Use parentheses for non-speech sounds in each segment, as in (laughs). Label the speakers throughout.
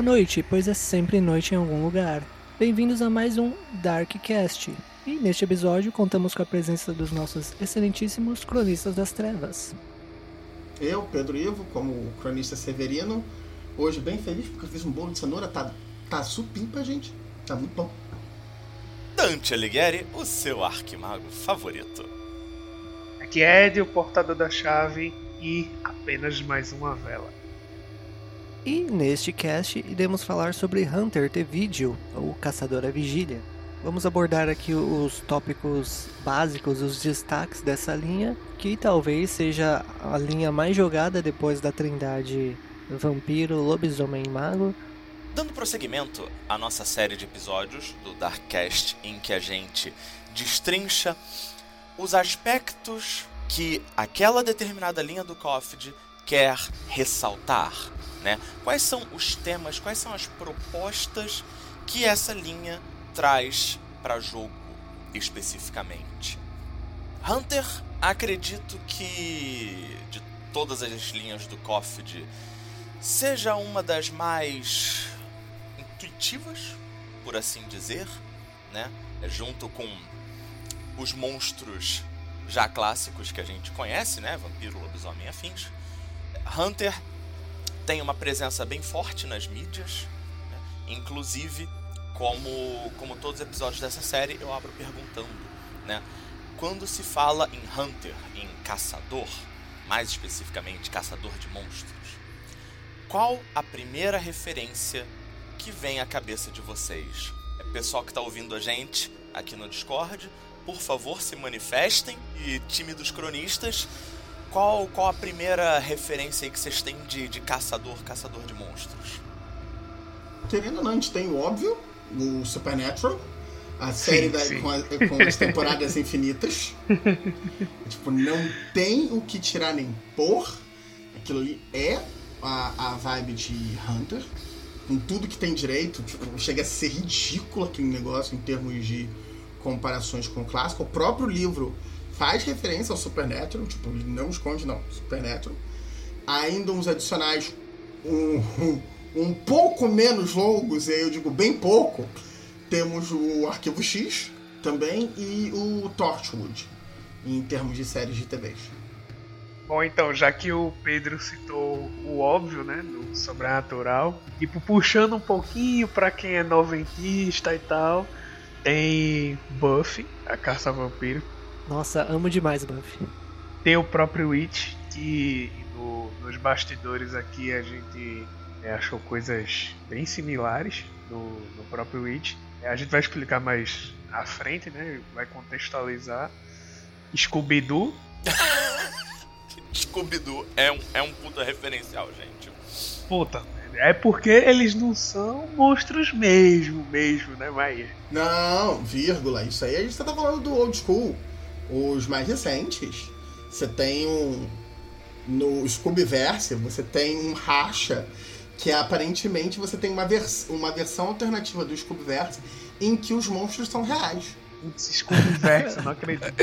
Speaker 1: Boa noite, pois é sempre noite em algum lugar. Bem-vindos a mais um Darkcast. E neste episódio contamos com a presença dos nossos excelentíssimos cronistas das trevas.
Speaker 2: Eu, Pedro Ivo, como cronista severino, hoje bem feliz porque eu fiz um bolo de cenoura, tá, tá supimpa, gente. Tá muito bom.
Speaker 3: Dante Alighieri, o seu arquimago favorito.
Speaker 4: Aqui é Ed, o portador da chave e apenas mais uma vela.
Speaker 1: E neste cast iremos falar sobre Hunter The Video, ou Caçador à Vigília. Vamos abordar aqui os tópicos básicos, os destaques dessa linha, que talvez seja a linha mais jogada depois da trindade vampiro, lobisomem e mago.
Speaker 3: Dando prosseguimento à nossa série de episódios do Darkcast, em que a gente destrincha os aspectos que aquela determinada linha do COFD quer ressaltar. Né? Quais são os temas, quais são as propostas que essa linha traz para jogo especificamente? Hunter, acredito que de todas as linhas do COFD seja uma das mais intuitivas, por assim dizer, né? Junto com os monstros já clássicos que a gente conhece, né? Vampiro, lobisomem e afins. Hunter tem uma presença bem forte nas mídias, né? inclusive como, como todos os episódios dessa série eu abro perguntando, né? Quando se fala em Hunter, em caçador, mais especificamente caçador de monstros, qual a primeira referência que vem à cabeça de vocês? É pessoal que está ouvindo a gente aqui no Discord, por favor se manifestem e tímidos cronistas qual, qual a primeira referência aí que vocês têm de, de caçador, caçador de monstros?
Speaker 2: Querendo ou não, a gente tem o óbvio, o Supernatural, a série sim, da, sim. Com, a, com, as temporadas infinitas. (laughs) tipo, não tem o que tirar nem pôr. Aquilo ali é a, a vibe de Hunter. Com tudo que tem direito, tipo, chega a ser ridículo aquele negócio em termos de comparações com o clássico. O próprio livro faz referência ao Supernatural, tipo, ele não esconde, não, Supernatural. Ainda uns adicionais um, um, um pouco menos longos, eu digo bem pouco. Temos o Arquivo X também e o Torchwood, em termos de séries de TVs.
Speaker 4: Bom, então, já que o Pedro citou o óbvio, né, do sobrenatural, tipo, puxando um pouquinho para quem é noventista e tal, tem Buffy, a caça vampiro,
Speaker 1: nossa, amo demais Buffy.
Speaker 4: Tem o próprio It, que no, nos bastidores aqui a gente é, achou coisas bem similares no, no próprio It. É, a gente vai explicar mais à frente, né? Vai contextualizar. Scooby-Doo. (laughs)
Speaker 3: Scooby-Doo é um, é um puta referencial, gente.
Speaker 4: Puta, é porque eles não são monstros mesmo, mesmo, né, Maia?
Speaker 2: Não, vírgula. Isso aí a gente tá falando do old school. Os mais recentes, você tem um. No Scoobyverse, você tem um racha que é, aparentemente você tem uma, vers uma versão alternativa do Scoobyverse em que os monstros são reais.
Speaker 4: Scoobyverse, não acredito.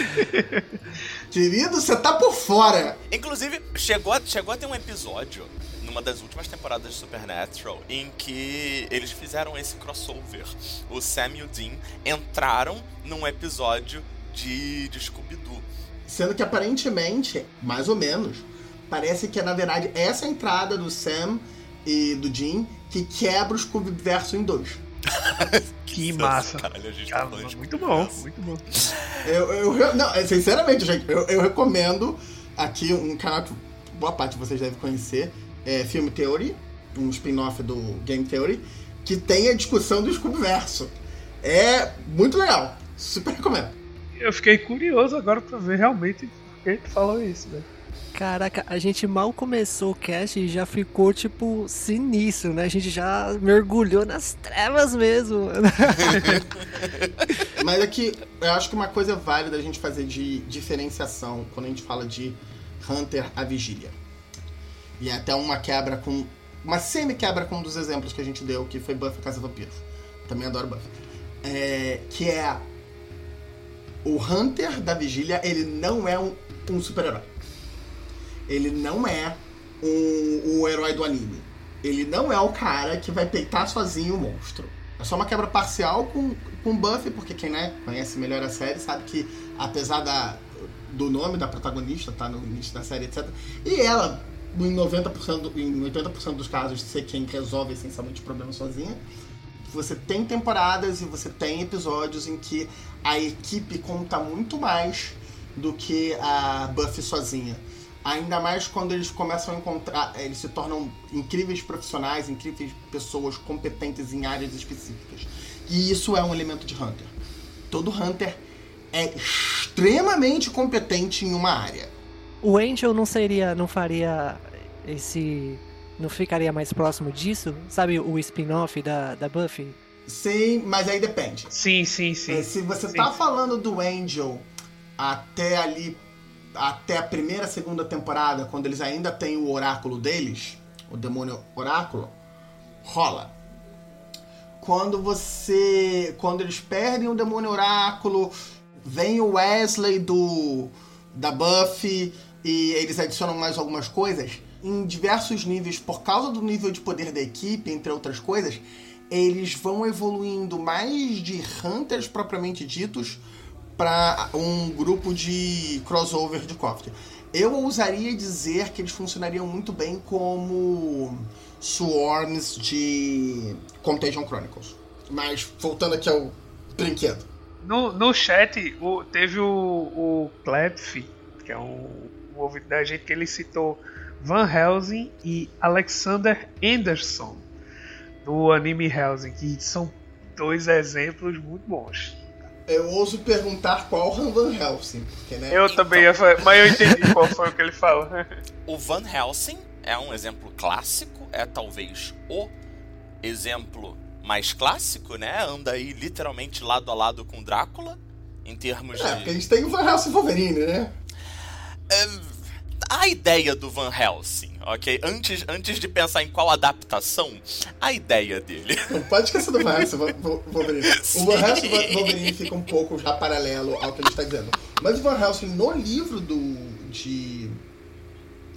Speaker 4: (laughs)
Speaker 2: Querido, você tá por fora.
Speaker 3: Inclusive, chegou a, chegou a ter um episódio numa das últimas temporadas de Supernatural em que eles fizeram esse crossover. O Sam e o Dean entraram num episódio de, de Scooby-Doo.
Speaker 2: Sendo que aparentemente, mais ou menos, parece que é na verdade essa entrada do Sam e do Jim que quebra o Scooby-Verso em dois. (laughs)
Speaker 4: que massa. Caralho, a gente tá muito bom, muito bom.
Speaker 2: Eu, eu, não, é, sinceramente, gente, eu, eu recomendo aqui um canal que boa parte de vocês devem conhecer, é Film Theory, um spin-off do Game Theory, que tem a discussão do Scooby-Verso. É muito legal. Super recomendo
Speaker 4: eu fiquei curioso agora pra ver realmente por que tu falou isso, né?
Speaker 1: Caraca, a gente mal começou o cast e já ficou, tipo, sinistro, né? A gente já mergulhou nas trevas mesmo. (laughs)
Speaker 2: Mas aqui, é eu acho que uma coisa válida a gente fazer de diferenciação quando a gente fala de Hunter a Vigília. E é até uma quebra com. Uma semi-quebra com um dos exemplos que a gente deu, que foi Buffy Casa Vampiros. Também adoro Buffy. É, que é o Hunter da Vigília, ele não é um, um super-herói. Ele não é um, o herói do anime. Ele não é o cara que vai peitar sozinho o monstro. É só uma quebra parcial com, com Buffy, porque quem né, conhece melhor a série sabe que, apesar da, do nome da protagonista, tá no início da série, etc. E ela, em 90%, em 80% dos casos, ser quem resolve essencialmente o problema sozinha. Você tem temporadas e você tem episódios em que a equipe conta muito mais do que a Buffy sozinha. Ainda mais quando eles começam a encontrar. Eles se tornam incríveis profissionais, incríveis pessoas competentes em áreas específicas. E isso é um elemento de Hunter. Todo Hunter é extremamente competente em uma área.
Speaker 1: O Angel não seria. não faria esse. não ficaria mais próximo disso? Sabe o spin-off da, da Buffy?
Speaker 2: Sim, mas aí depende.
Speaker 4: Sim, sim, sim.
Speaker 2: É, se você
Speaker 4: sim.
Speaker 2: tá falando do Angel até ali até a primeira, segunda temporada, quando eles ainda têm o oráculo deles, o demônio oráculo, rola. Quando você. Quando eles perdem o demônio oráculo, vem o Wesley do. da Buffy e eles adicionam mais algumas coisas. Em diversos níveis, por causa do nível de poder da equipe, entre outras coisas, eles vão evoluindo mais de Hunters propriamente ditos para um grupo de crossover de Coffee. Eu ousaria dizer que eles funcionariam muito bem como Swarms de Contagion Chronicles. Mas voltando aqui ao brinquedo.
Speaker 4: No, no chat o, teve o, o Klepf, que é um, um ouvido da gente, que ele citou Van Helsing e Alexander Anderson do anime Helsing, que são dois exemplos muito bons.
Speaker 2: Eu ouso perguntar qual Van Helsing. Porque, né?
Speaker 4: Eu então... também ia falar, mas eu entendi (laughs) qual foi o que ele falou.
Speaker 3: O Van Helsing é um exemplo clássico, é talvez o exemplo mais clássico, né? Anda aí literalmente lado a lado com Drácula, em termos
Speaker 2: é,
Speaker 3: de.
Speaker 2: É, porque a gente tem o Van Helsing Wolverine, né?
Speaker 3: É, a ideia do Van Helsing, ok? Antes, antes de pensar em qual adaptação, a ideia dele.
Speaker 2: Não pode esquecer do Van Helsing Wolverine. O Van Helsing Wolverine fica um pouco já paralelo ao que ele está dizendo. Mas o Van Helsing, no livro do, de,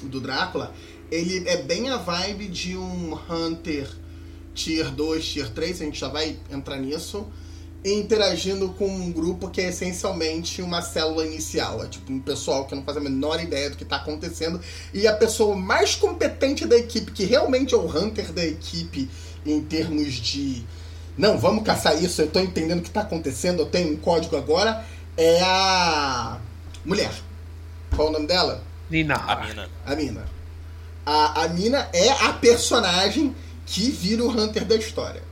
Speaker 2: do Drácula, ele é bem a vibe de um Hunter Tier 2, Tier 3, a gente já vai entrar nisso interagindo com um grupo que é essencialmente uma célula inicial. É tipo um pessoal que não faz a menor ideia do que está acontecendo. E a pessoa mais competente da equipe, que realmente é o hunter da equipe em termos de. Não, vamos caçar isso, eu estou entendendo o que está acontecendo, eu tenho um código agora, é a. Mulher. Qual o nome dela?
Speaker 4: Nina.
Speaker 3: A Mina.
Speaker 2: A Mina. A, a Mina é a personagem que vira o Hunter da história.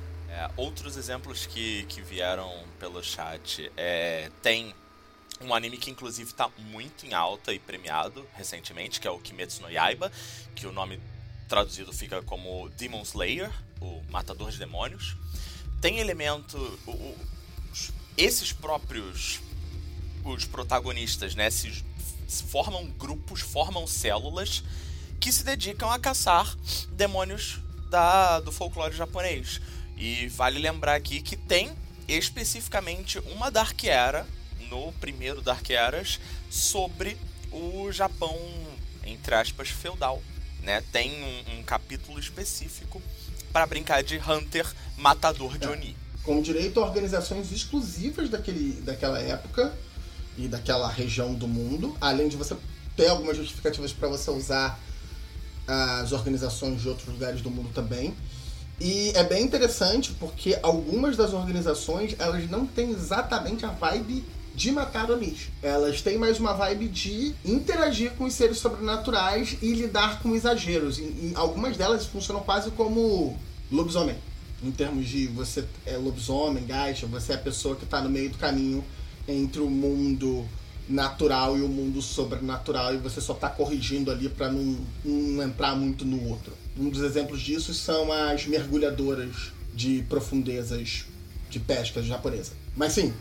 Speaker 3: Outros exemplos que, que vieram pelo chat é, tem um anime que inclusive está muito em alta e premiado recentemente, que é o Kimetsu no Yaiba, que o nome traduzido fica como Demon Slayer, o Matador de Demônios. Tem elemento. O, o, esses próprios os protagonistas, né, se, se formam grupos, formam células que se dedicam a caçar demônios da, do folclore japonês. E vale lembrar aqui que tem especificamente uma Dark Era, no primeiro Dark Eras, sobre o Japão, entre aspas, feudal. Né? Tem um, um capítulo específico para brincar de Hunter Matador de é, Oni.
Speaker 2: Com direito a organizações exclusivas daquele, daquela época e daquela região do mundo, além de você ter algumas justificativas para você usar as organizações de outros lugares do mundo também. E é bem interessante porque algumas das organizações elas não têm exatamente a vibe de matar. Elas têm mais uma vibe de interagir com os seres sobrenaturais e lidar com exageros. E, algumas delas funcionam quase como lobisomem. Em termos de você é lobisomem, gacha, você é a pessoa que está no meio do caminho entre o mundo natural e o mundo sobrenatural e você só está corrigindo ali para não entrar muito no outro. Um dos exemplos disso são as mergulhadoras de profundezas de pesca japonesa. Mas sim,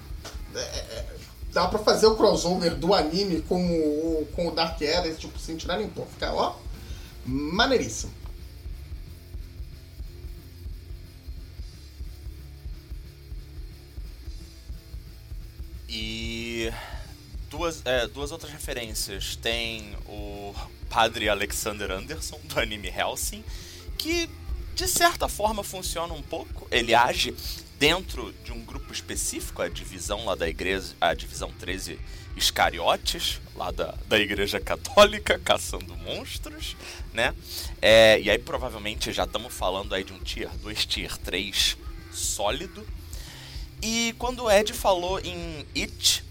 Speaker 2: é, é, dá pra fazer o crossover do anime com o, com o Dark Era, tipo, sem tirar nem pô. Fica, ó, maneiríssimo.
Speaker 3: E duas, é, duas outras referências. Tem o padre Alexander Anderson, do anime Helsing, que de certa forma funciona um pouco. Ele age dentro de um grupo específico, a divisão lá da igreja, a divisão 13 Iscariotes, lá da, da igreja católica, (laughs) caçando monstros, né? É, e aí provavelmente já estamos falando aí de um tier 2, tier 3 sólido. E quando o Ed falou em It,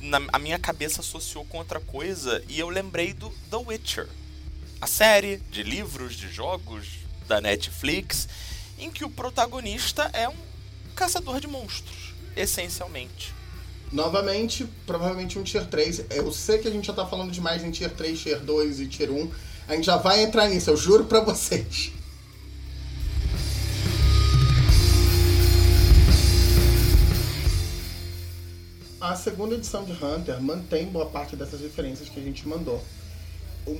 Speaker 3: na, a minha cabeça associou com outra coisa e eu lembrei do The Witcher. A série de livros, de jogos da Netflix, em que o protagonista é um caçador de monstros, essencialmente.
Speaker 2: Novamente, provavelmente um Tier 3. Eu sei que a gente já tá falando demais em Tier 3, Tier 2 e Tier 1. A gente já vai entrar nisso, eu juro pra vocês. A segunda edição de Hunter mantém boa parte dessas referências que a gente mandou.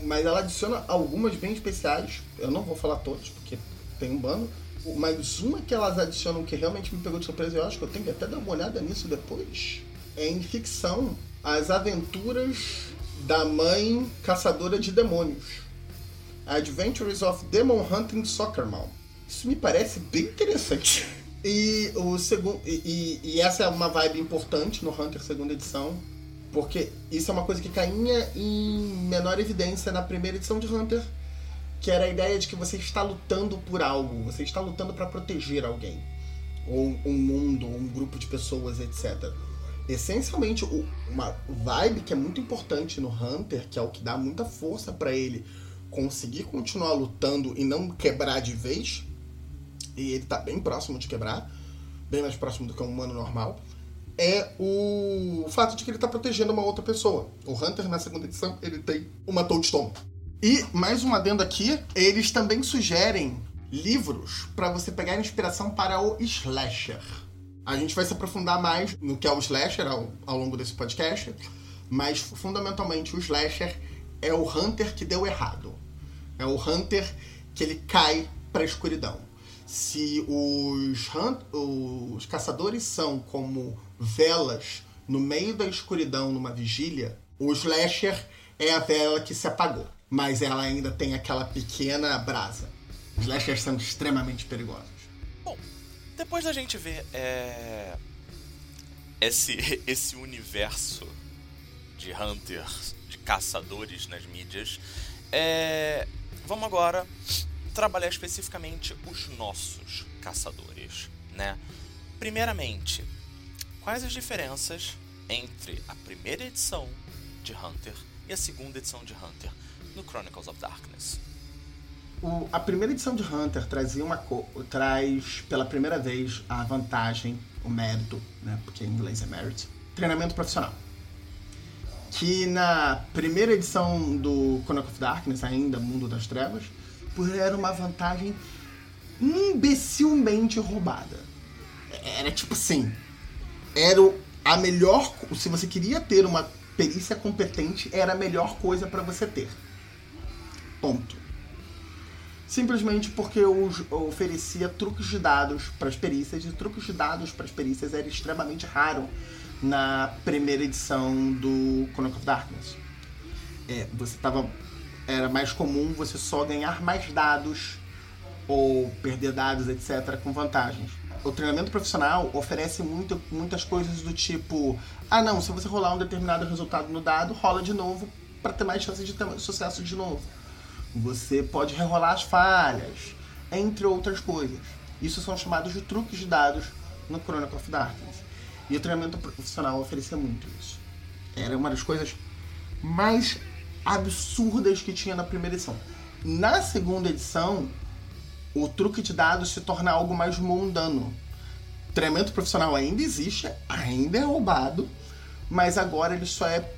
Speaker 2: Mas ela adiciona algumas bem especiais. Eu não vou falar todas, porque tem um bando. Mas uma que elas adicionam que realmente me pegou de surpresa, eu acho que eu tenho que até dar uma olhada nisso depois. É em ficção as aventuras da mãe caçadora de demônios. Adventures of Demon Hunting Soccer Mom. Isso me parece bem interessante. E, o segundo, e, e, essa é uma vibe importante no Hunter segunda edição, porque isso é uma coisa que caía em menor evidência na primeira edição de Hunter, que era a ideia de que você está lutando por algo, você está lutando para proteger alguém, ou um mundo, ou um grupo de pessoas, etc. Essencialmente, uma vibe que é muito importante no Hunter, que é o que dá muita força para ele conseguir continuar lutando e não quebrar de vez, e ele tá bem próximo de quebrar, bem mais próximo do que um humano normal, é o fato de que ele tá protegendo uma outra pessoa. O Hunter, na segunda edição, ele tem uma Toadstone. E, mais um adendo aqui, eles também sugerem livros para você pegar inspiração para o slasher. A gente vai se aprofundar mais no que é o slasher ao, ao longo desse podcast, mas fundamentalmente o slasher é o Hunter que deu errado. É o Hunter que ele cai para a escuridão se os, os caçadores são como velas no meio da escuridão numa vigília, o slasher é a vela que se apagou, mas ela ainda tem aquela pequena brasa. Os slashers são extremamente perigosos.
Speaker 3: Bom, depois da gente ver é... esse, (laughs) esse universo de hunters, de caçadores nas mídias, é... vamos agora trabalhar especificamente os nossos caçadores, né? Primeiramente, quais as diferenças entre a primeira edição de Hunter e a segunda edição de Hunter no Chronicles of Darkness?
Speaker 2: O, a primeira edição de Hunter trazia uma traz pela primeira vez a vantagem, o mérito, né, porque em inglês é merit, treinamento profissional. Que na primeira edição do Chronicles of Darkness, ainda Mundo das Trevas, era uma vantagem imbecilmente roubada. Era tipo assim, era a melhor, se você queria ter uma perícia competente, era a melhor coisa para você ter. Ponto. Simplesmente porque eu oferecia truques de dados para as perícias e truques de dados para as perícias era extremamente raro na primeira edição do Chronicle of Darkness. É, você tava era mais comum você só ganhar mais dados ou perder dados, etc., com vantagens. O treinamento profissional oferece muito, muitas coisas do tipo: ah, não, se você rolar um determinado resultado no dado, rola de novo para ter mais chances de ter sucesso de novo. Você pode rerolar as falhas, entre outras coisas. Isso são chamados de truques de dados no Chronicle of Darkness. E o treinamento profissional oferecia muito isso. Era uma das coisas mais absurdas que tinha na primeira edição. Na segunda edição, o truque de dados se torna algo mais mundano. Treinamento profissional ainda existe, ainda é roubado, mas agora ele só é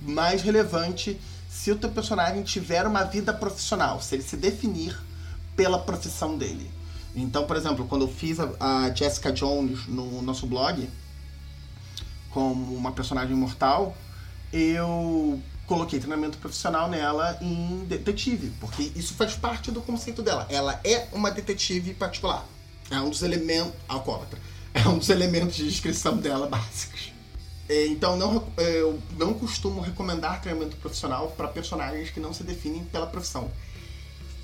Speaker 2: mais relevante se o teu personagem tiver uma vida profissional, se ele se definir pela profissão dele. Então, por exemplo, quando eu fiz a, Jessica Jones no nosso blog como uma personagem mortal, eu coloquei treinamento profissional nela em detetive, porque isso faz parte do conceito dela. Ela é uma detetive particular. É um dos elementos. alcoólatra. É um dos elementos de descrição dela (laughs) básicos. É, então não, é, eu não costumo recomendar treinamento profissional para personagens que não se definem pela profissão.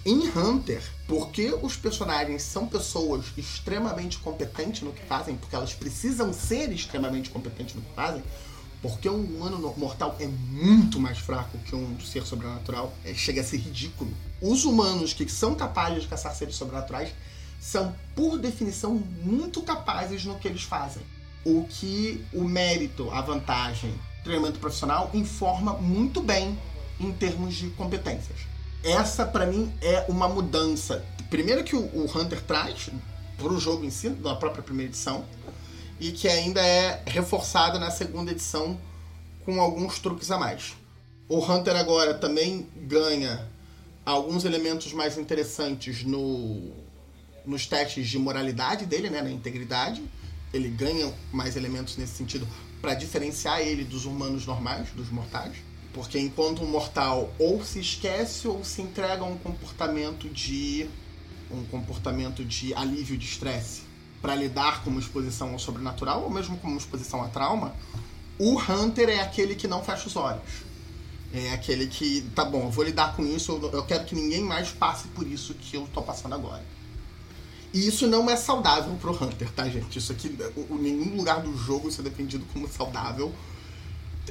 Speaker 2: Em Hunter, porque os personagens são pessoas extremamente competentes no que fazem, porque elas precisam ser extremamente competentes no que fazem, porque um humano mortal é muito mais fraco que um ser sobrenatural, é, chega a ser ridículo. Os humanos que são capazes de caçar seres sobrenaturais são, por definição, muito capazes no que eles fazem. O que o mérito, a vantagem, treinamento profissional informa muito bem em termos de competências. Essa, para mim, é uma mudança. Primeiro que o, Hunter traz para o jogo em si, na própria primeira edição, e que ainda é reforçada na segunda edição com alguns truques a mais. O Hunter agora também ganha alguns elementos mais interessantes no, nos testes de moralidade dele, né, na integridade. Ele ganha mais elementos nesse sentido para diferenciar ele dos humanos normais, dos mortais. Porque enquanto um mortal ou se esquece ou se entrega a um comportamento de um comportamento de alívio de estresse para lidar com uma exposição ao sobrenatural ou mesmo com uma exposição a trauma, o Hunter é aquele que não fecha os olhos. É aquele que, tá bom, eu vou lidar com isso, eu quero que ninguém mais passe por isso que eu tô passando agora. E isso não é saudável pro Hunter, tá, gente? Isso aqui, em nenhum lugar do jogo isso é defendido como saudável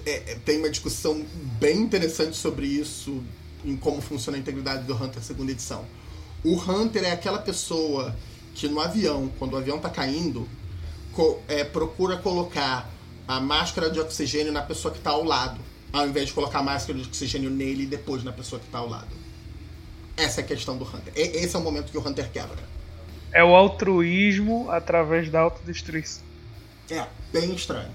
Speaker 2: é, é, tem uma discussão bem interessante sobre isso, em como funciona a integridade do Hunter segunda edição. O Hunter é aquela pessoa que no avião, quando o avião está caindo, co é, procura colocar a máscara de oxigênio na pessoa que está ao lado, ao invés de colocar a máscara de oxigênio nele e depois na pessoa que está ao lado. Essa é a questão do Hunter. E esse é o momento que o Hunter quebra.
Speaker 4: É o altruísmo através da autodestruição.
Speaker 2: É, bem estranho.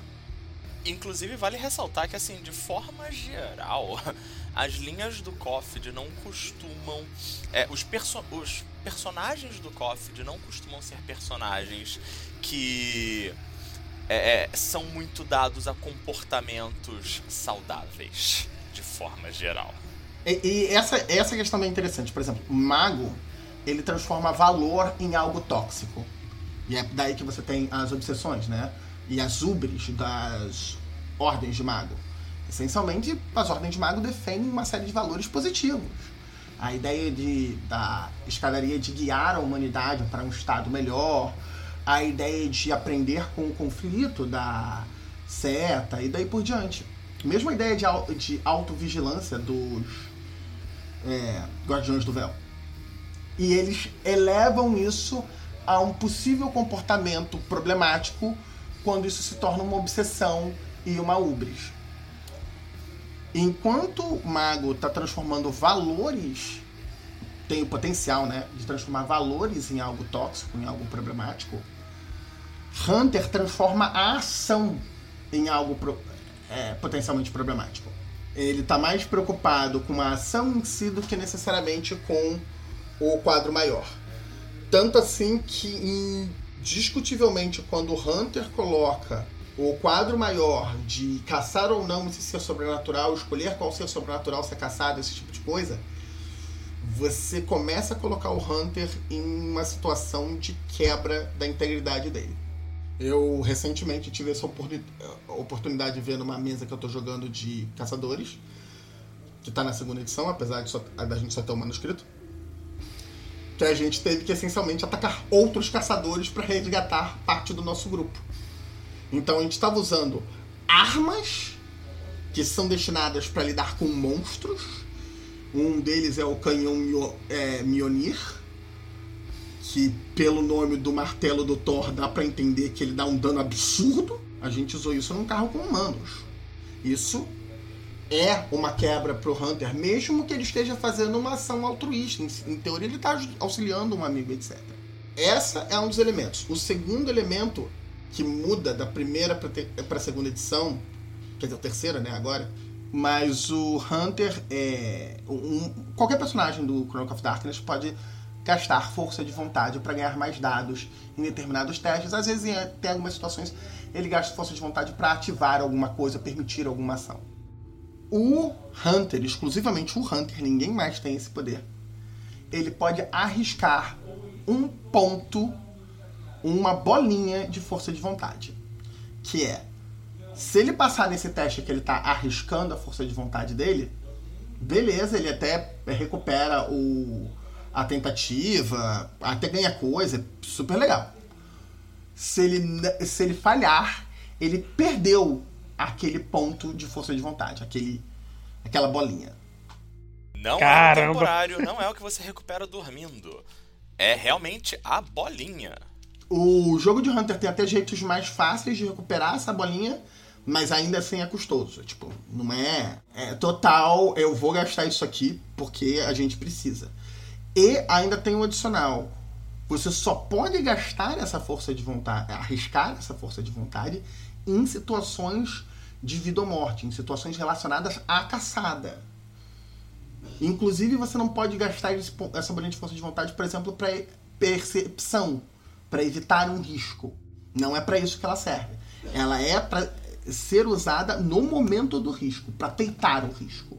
Speaker 3: Inclusive, vale ressaltar que, assim, de forma geral, as linhas do Coffee não costumam. É, os, perso os personagens do Coffee não costumam ser personagens que é, é, são muito dados a comportamentos saudáveis, de forma geral.
Speaker 2: E, e, essa, essa questão é interessante. Por exemplo, o mago, ele transforma valor em algo tóxico. E é daí que você tem as obsessões, né? e as ubres das ordens de mago. Essencialmente, as ordens de mago defendem uma série de valores positivos. A ideia de, da escadaria de guiar a humanidade para um estado melhor, a ideia de aprender com o conflito da seta e daí por diante. Mesmo a ideia de, de autovigilância dos é, Guardiões do Véu. E eles elevam isso a um possível comportamento problemático quando isso se torna uma obsessão e uma ubris. Enquanto o mago está transformando valores, tem o potencial né, de transformar valores em algo tóxico, em algo problemático, Hunter transforma a ação em algo pro, é, potencialmente problemático. Ele está mais preocupado com a ação em si do que necessariamente com o quadro maior. Tanto assim que em discutivelmente, quando o Hunter coloca o quadro maior de caçar ou não esse ser sobrenatural, escolher qual ser sobrenatural ser caçado, esse tipo de coisa, você começa a colocar o Hunter em uma situação de quebra da integridade dele. Eu recentemente tive essa oportunidade de ver numa mesa que eu estou jogando de caçadores, que está na segunda edição, apesar de só, da gente só ter o um manuscrito que a gente teve que essencialmente atacar outros caçadores para resgatar parte do nosso grupo. Então a gente estava usando armas que são destinadas para lidar com monstros. Um deles é o canhão é, Mjolnir, que pelo nome do martelo do Thor dá para entender que ele dá um dano absurdo. A gente usou isso num carro com humanos. Isso é uma quebra pro Hunter, mesmo que ele esteja fazendo uma ação altruísta. Em, em teoria, ele está auxiliando um amigo, etc. Essa é um dos elementos. O segundo elemento que muda da primeira para a segunda edição, quer dizer, a terceira, né, agora, mas o Hunter é. Um, qualquer personagem do Chronicle of Darkness pode gastar força de vontade para ganhar mais dados em determinados testes. Às vezes, tem algumas situações, ele gasta força de vontade para ativar alguma coisa, permitir alguma ação. O Hunter, exclusivamente o Hunter, ninguém mais tem esse poder. Ele pode arriscar um ponto, uma bolinha de força de vontade. Que é, se ele passar nesse teste que ele está arriscando a força de vontade dele, beleza, ele até recupera o, a tentativa, até ganha coisa, super legal. Se ele, se ele falhar, ele perdeu aquele ponto de força de vontade, aquele, aquela bolinha.
Speaker 3: Não Caramba. é o temporário, não é o que você recupera dormindo. É realmente a bolinha.
Speaker 2: O jogo de Hunter tem até jeitos mais fáceis de recuperar essa bolinha, mas ainda assim é custoso. Tipo, não é, é total, eu vou gastar isso aqui porque a gente precisa. E ainda tem um adicional. Você só pode gastar essa força de vontade, arriscar essa força de vontade em situações de vida ou morte, em situações relacionadas à caçada. Inclusive, você não pode gastar essa bolinha de força de vontade, por exemplo, para percepção, para evitar um risco. Não é para isso que ela serve. Ela é para ser usada no momento do risco, para tentar o risco.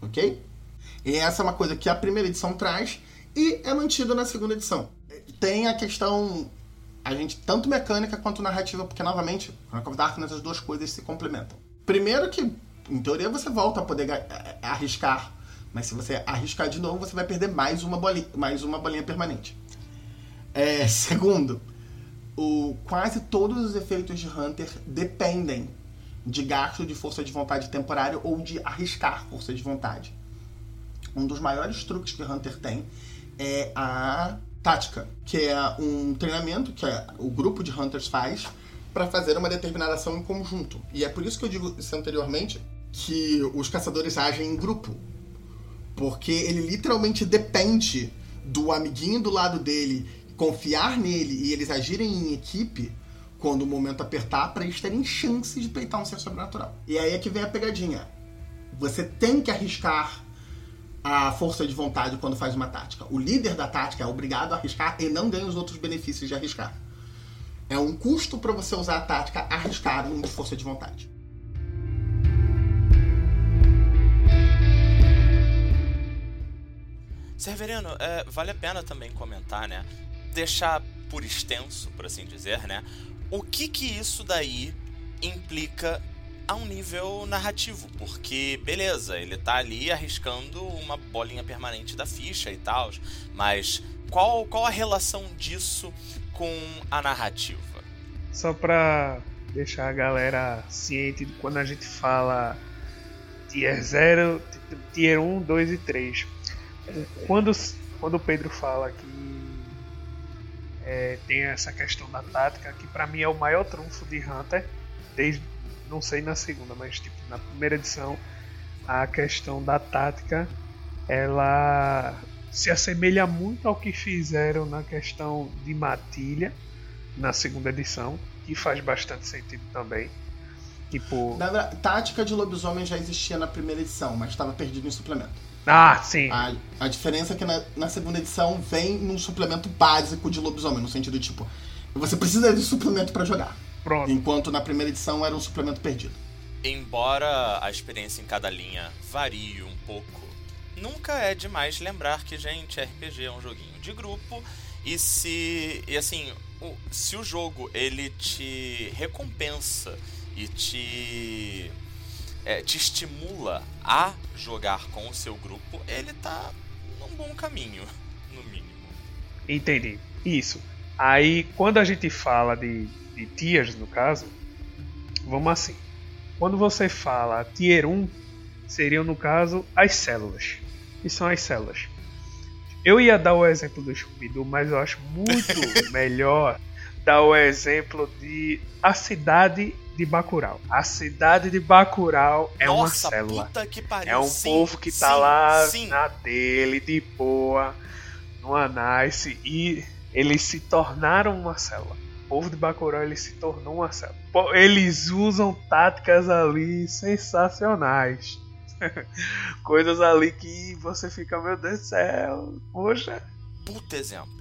Speaker 2: Ok? E essa é uma coisa que a primeira edição traz e é mantida na segunda edição. Tem a questão, a gente, tanto mecânica quanto narrativa, porque novamente, Chronicle of Darkness, as duas coisas se complementam. Primeiro que, em teoria, você volta a poder arriscar mas se você arriscar de novo, você vai perder mais uma bolinha, mais uma bolinha permanente. É, (laughs) segundo, o, quase todos os efeitos de Hunter dependem de gasto de força de vontade temporário ou de arriscar força de vontade. Um dos maiores truques que Hunter tem é a tática, que é um treinamento que o grupo de Hunters faz para fazer uma determinada ação em conjunto. E é por isso que eu digo isso anteriormente, que os caçadores agem em grupo. Porque ele literalmente depende do amiguinho do lado dele confiar nele e eles agirem em equipe quando o momento apertar para eles terem chance de peitar um ser sobrenatural. E aí é que vem a pegadinha. Você tem que arriscar a força de vontade quando faz uma tática. O líder da tática é obrigado a arriscar e não ganha os outros benefícios de arriscar. É um custo para você usar a tática arriscar um de força de vontade.
Speaker 3: Severino, é, vale a pena também comentar, né? Deixar por extenso, por assim dizer, né? O que que isso daí implica a um nível narrativo, porque beleza, ele tá ali arriscando uma bolinha permanente da ficha e tal, mas qual, qual a relação disso com a narrativa?
Speaker 4: Só pra deixar a galera ciente de quando a gente fala tier 0, tier 1, 2 e 3 quando, quando o Pedro fala que é, tem essa questão da tática, que para mim é o maior trunfo de Hunter, desde, não sei na segunda, mas tipo, na primeira edição, a questão da tática ela se assemelha muito ao que fizeram na questão de matilha na segunda edição, que faz bastante sentido também. Tipo.
Speaker 2: Na tática de lobisomem já existia na primeira edição, mas estava perdido em suplemento.
Speaker 4: Ah, sim.
Speaker 2: A, a diferença é que na, na, segunda edição vem num suplemento básico de lobisomem, no sentido tipo, você precisa de suplemento para jogar.
Speaker 4: Pronto.
Speaker 2: Enquanto na primeira edição era um suplemento perdido.
Speaker 3: Embora a experiência em cada linha varie um pouco, nunca é demais lembrar que, gente, RPG é um joguinho de grupo e se. E assim, o, se o jogo ele te recompensa e te é, te estimula a jogar com o seu grupo, ele tá num bom caminho, (laughs) no mínimo.
Speaker 4: Entendi. Isso. Aí, quando a gente fala de, de tiers, no caso, vamos assim. Quando você fala tier 1, seriam, no caso, as células. Que são as células. Eu ia dar o exemplo do scooby mas eu acho muito (laughs) melhor dar o exemplo de a cidade de Bacurau. A cidade de Bacurau é
Speaker 3: Nossa,
Speaker 4: uma célula.
Speaker 3: Puta que pariu.
Speaker 4: É um
Speaker 3: sim,
Speaker 4: povo que tá
Speaker 3: sim,
Speaker 4: lá
Speaker 3: sim.
Speaker 4: na dele, de boa, no nice, e eles se tornaram uma célula. O povo de Bacurau ele se tornou uma célula. Eles usam táticas ali sensacionais. (laughs) Coisas ali que você fica, meu Deus do céu, poxa.
Speaker 3: Puta exemplo.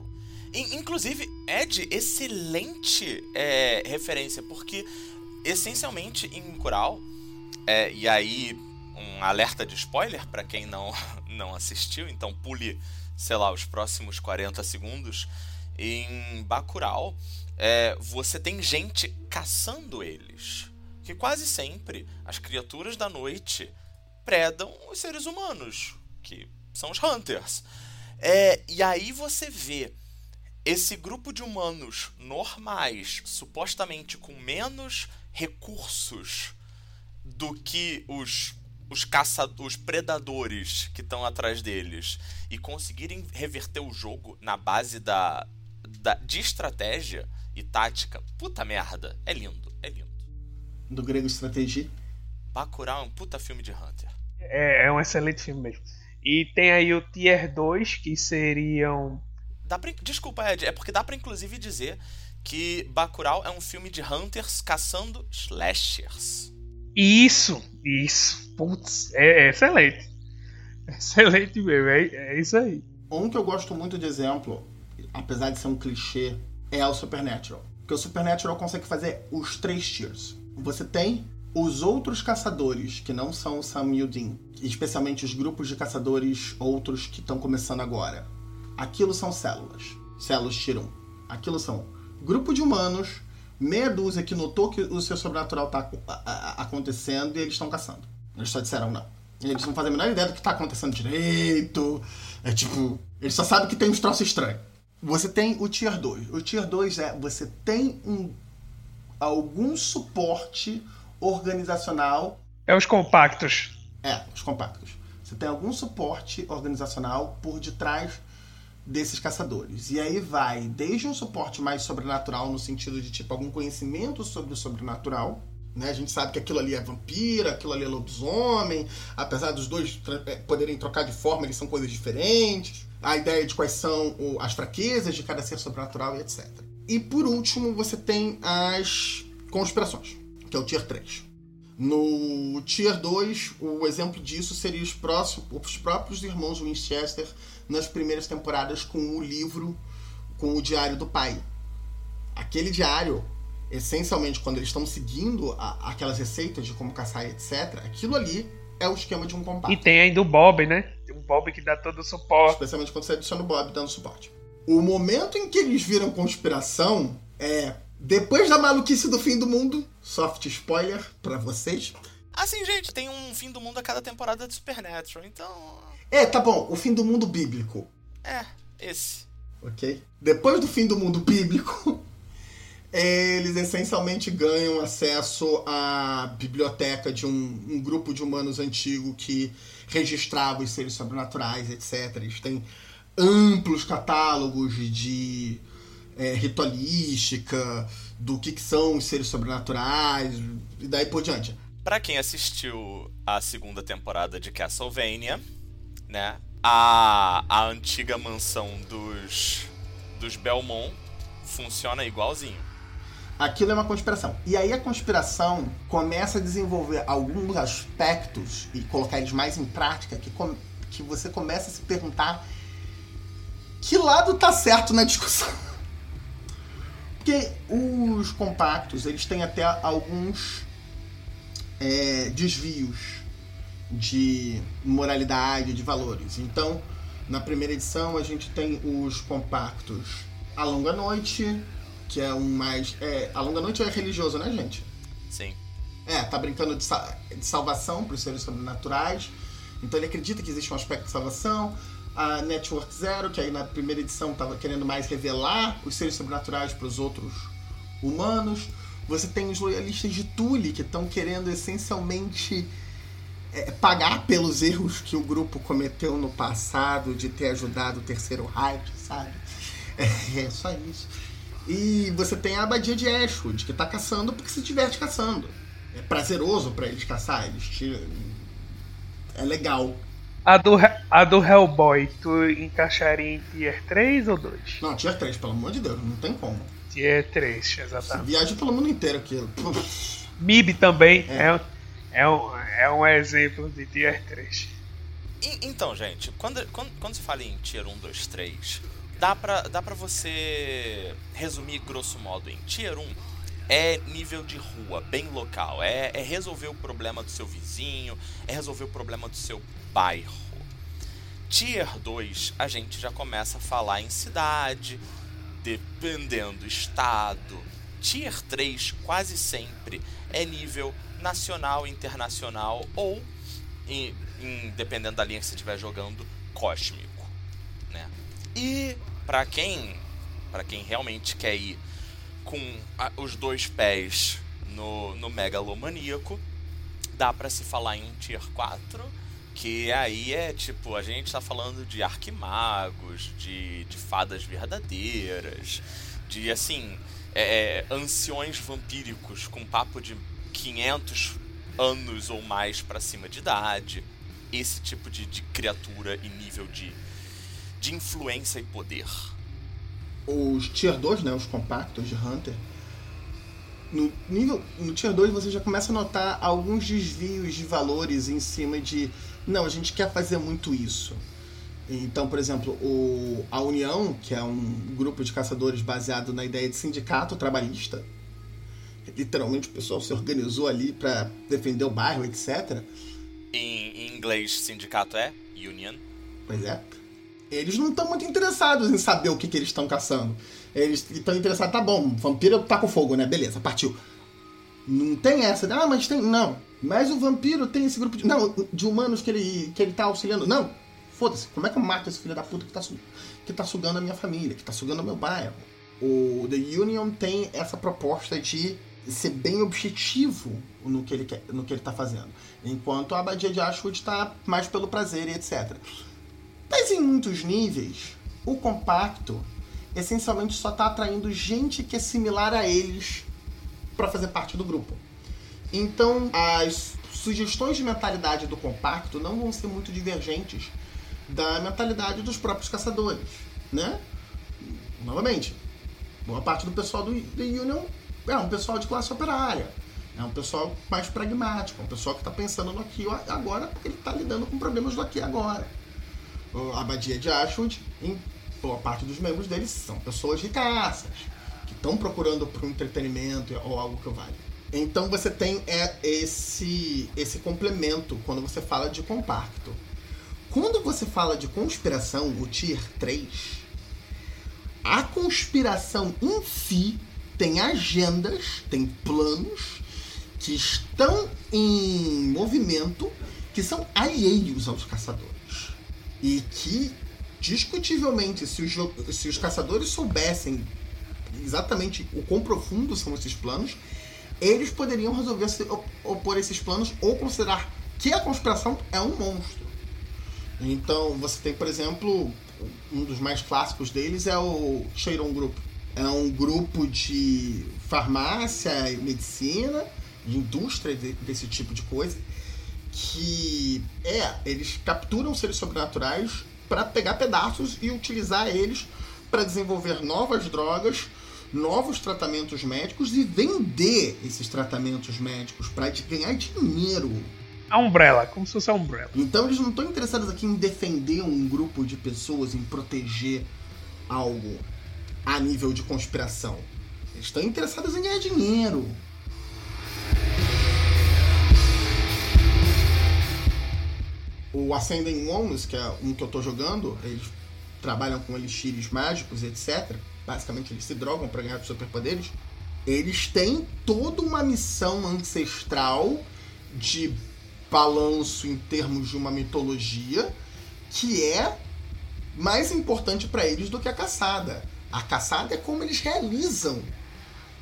Speaker 3: Inclusive, é de excelente é, referência, porque essencialmente em Curau, é, e aí um alerta de spoiler para quem não, (laughs) não assistiu, então pule, sei lá, os próximos 40 segundos. Em Bacurau, é, você tem gente caçando eles. Que quase sempre as criaturas da noite predam os seres humanos, que são os Hunters. É, e aí você vê esse grupo de humanos normais, supostamente com menos recursos do que os os caçadores, os predadores que estão atrás deles e conseguirem reverter o jogo na base da, da de estratégia e tática, puta merda, é lindo, é lindo.
Speaker 2: Do grego estratégia.
Speaker 3: Bacurau é um puta filme de Hunter.
Speaker 4: É, é um excelente filme mesmo. E tem aí o Tier 2, que seriam.
Speaker 3: Dá pra, desculpa, Ed, é porque dá pra inclusive dizer que Bacurau é um filme de Hunters caçando slashers.
Speaker 4: Isso, isso. Putz, é, é excelente. (laughs) Excelente mesmo, é, é isso aí.
Speaker 2: Um que eu gosto muito de exemplo, apesar de ser um clichê, é o Supernatural. Porque o Supernatural consegue fazer os três tiers. Você tem os outros caçadores, que não são o Sam e o Dean, especialmente os grupos de caçadores outros que estão começando agora. Aquilo são células. Células 1. Aquilo são grupo de humanos meia dúzia que notou que o seu sobrenatural tá acontecendo e eles estão caçando. Eles só disseram não. Eles não fazem a menor ideia do que tá acontecendo direito. É tipo, eles só sabem que tem uns troços estranhos. Você tem o Tier 2. O Tier 2 é você tem um, algum suporte organizacional.
Speaker 4: É os compactos.
Speaker 2: É, os compactos. Você tem algum suporte organizacional por detrás desses caçadores. E aí vai desde um suporte mais sobrenatural, no sentido de tipo algum conhecimento sobre o sobrenatural. Né? A gente sabe que aquilo ali é vampira, aquilo ali é lobisomem, apesar dos dois é, poderem trocar de forma, eles são coisas diferentes. A ideia de quais são as fraquezas de cada ser sobrenatural e etc. E por último, você tem as conspirações, que é o Tier 3. No Tier 2, o exemplo disso seria os, próximos, os próprios irmãos Winchester nas primeiras temporadas com o livro, com o diário do pai. Aquele diário, essencialmente, quando eles estão seguindo a, aquelas receitas de como caçar e etc., aquilo ali é o esquema de um compacto.
Speaker 4: E tem ainda o Bob, né? O Bob que dá todo o suporte.
Speaker 2: Especialmente quando você adiciona o Bob dando suporte. O momento em que eles viram conspiração é depois da maluquice do fim do mundo. Soft spoiler para vocês.
Speaker 3: Assim, gente, tem um fim do mundo a cada temporada de Supernatural, então.
Speaker 2: É, tá bom, o fim do mundo bíblico.
Speaker 3: É, esse.
Speaker 2: Ok? Depois do fim do mundo bíblico, (laughs) eles essencialmente ganham acesso à biblioteca de um, um, grupo de humanos antigo que registrava os seres sobrenaturais, etc. Eles têm amplos catálogos de é, ritualística, do que, que são os seres sobrenaturais, e daí por diante.
Speaker 3: Para quem assistiu a segunda temporada de Castlevania, né? A, a antiga mansão dos, dos Belmont funciona igualzinho.
Speaker 2: Aquilo é uma conspiração. E aí a conspiração começa a desenvolver alguns aspectos e colocar eles mais em prática que, que você começa a se perguntar que lado tá certo na discussão. (laughs) Porque os compactos, eles têm até alguns é, desvios de moralidade, de valores. Então, na primeira edição, a gente tem os compactos A Longa Noite, que é um mais. É, a Longa Noite é religioso, né, gente?
Speaker 3: Sim.
Speaker 2: É, tá brincando de, de salvação para os seres sobrenaturais. Então ele acredita que existe um aspecto de salvação. A Network Zero, que aí na primeira edição estava querendo mais revelar os seres sobrenaturais para os outros humanos. Você tem os loyalistas de Tule, que estão querendo essencialmente é, pagar pelos erros que o grupo cometeu no passado de ter ajudado o terceiro Reich, sabe? (laughs) É, é só isso. E você tem a abadia de Ashwood, que está caçando porque se diverte caçando. É prazeroso para eles caçar, eles tiram... É legal.
Speaker 4: A do, a do Hellboy, tu encaixaria em Tier 3 ou 2?
Speaker 2: Não, Tier 3, pelo amor de Deus, não tem como.
Speaker 4: Tier 3, exatamente.
Speaker 2: Viaja pelo mundo inteiro aquilo.
Speaker 4: MIB também é, é, é, um, é um exemplo de Tier 3.
Speaker 3: E, então, gente, quando, quando, quando se fala em Tier 1, 2, 3, dá pra, dá pra você resumir grosso modo em Tier 1 é nível de rua, bem local. É, é resolver o problema do seu vizinho, é resolver o problema do seu bairro. Tier 2, a gente já começa a falar em cidade, dependendo do estado. Tier 3 quase sempre é nível nacional, internacional ou, em, em, dependendo da linha que você estiver jogando, cósmico. né? E para quem para quem realmente quer ir com a, os dois pés no, no megalomaníaco, dá para se falar em um tier 4, que aí é tipo, a gente tá falando de arquimagos, de, de fadas verdadeiras, de assim, é, é anciões vampíricos com papo de 500 anos ou mais para cima de idade. Esse tipo de, de criatura e nível de, de influência e poder.
Speaker 2: Os Tier 2, né, os compactos de Hunter, no nível no Tier 2 você já começa a notar alguns desvios de valores em cima de não, a gente quer fazer muito isso. Então, por exemplo, o, a União, que é um grupo de caçadores baseado na ideia de sindicato trabalhista, literalmente o pessoal se organizou ali para defender o bairro, etc.
Speaker 3: Em, inglês, sindicato é Union.
Speaker 2: Pois é. Eles não estão muito interessados em saber o que, que eles estão caçando. Eles estão interessados, tá bom, vampiro tá com fogo, né? Beleza, partiu. Não tem essa, ah, mas tem. Não. Mas o vampiro tem esse grupo de. Não, de humanos que ele, que ele tá auxiliando. Não, foda-se, como é que eu mato esse filho da puta que tá, que tá sugando a minha família, que tá sugando o meu bairro? O The Union tem essa proposta de ser bem objetivo no que ele, quer, no que ele tá fazendo. Enquanto a abadia de Ashwood tá mais pelo prazer e etc. Mas em muitos níveis, o compacto essencialmente só está atraindo gente que é similar a eles para fazer parte do grupo. Então, as sugestões de mentalidade do compacto não vão ser muito divergentes da mentalidade dos próprios caçadores, né? Novamente, boa parte do pessoal do, do Union é um pessoal de classe operária, é um pessoal mais pragmático, é um pessoal que está pensando no aqui agora porque ele está lidando com problemas do aqui agora. A abadia de Ashwood, em boa parte dos membros deles são pessoas ricaças, que estão procurando por um entretenimento ou algo que vale. Então você tem é, esse, esse complemento quando você fala de compacto. Quando você fala de conspiração, o Tier 3, a conspiração em si tem agendas, tem planos que estão em movimento que são alheios aos caçadores. E que, discutivelmente, se os, se os caçadores soubessem exatamente o quão profundo são esses planos, eles poderiam resolver se opor esses planos ou considerar que a conspiração é um monstro. Então, você tem, por exemplo, um dos mais clássicos deles é o Cheiron Group. É um grupo de farmácia e medicina, de indústria desse tipo de coisa, que é, eles capturam seres sobrenaturais para pegar pedaços e utilizar eles para desenvolver novas drogas, novos tratamentos médicos e vender esses tratamentos médicos para ganhar dinheiro
Speaker 4: a Umbrella, como se fosse a Umbrella.
Speaker 2: Então eles não estão interessados aqui em defender um grupo de pessoas, em proteger algo a nível de conspiração. Eles estão interessados em ganhar dinheiro. O Ascending Ones, que é um que eu estou jogando, eles trabalham com elixires mágicos, etc. Basicamente, eles se drogam para ganhar superpoderes. Eles têm toda uma missão ancestral de balanço em termos de uma mitologia que é mais importante para eles do que a caçada. A caçada é como eles realizam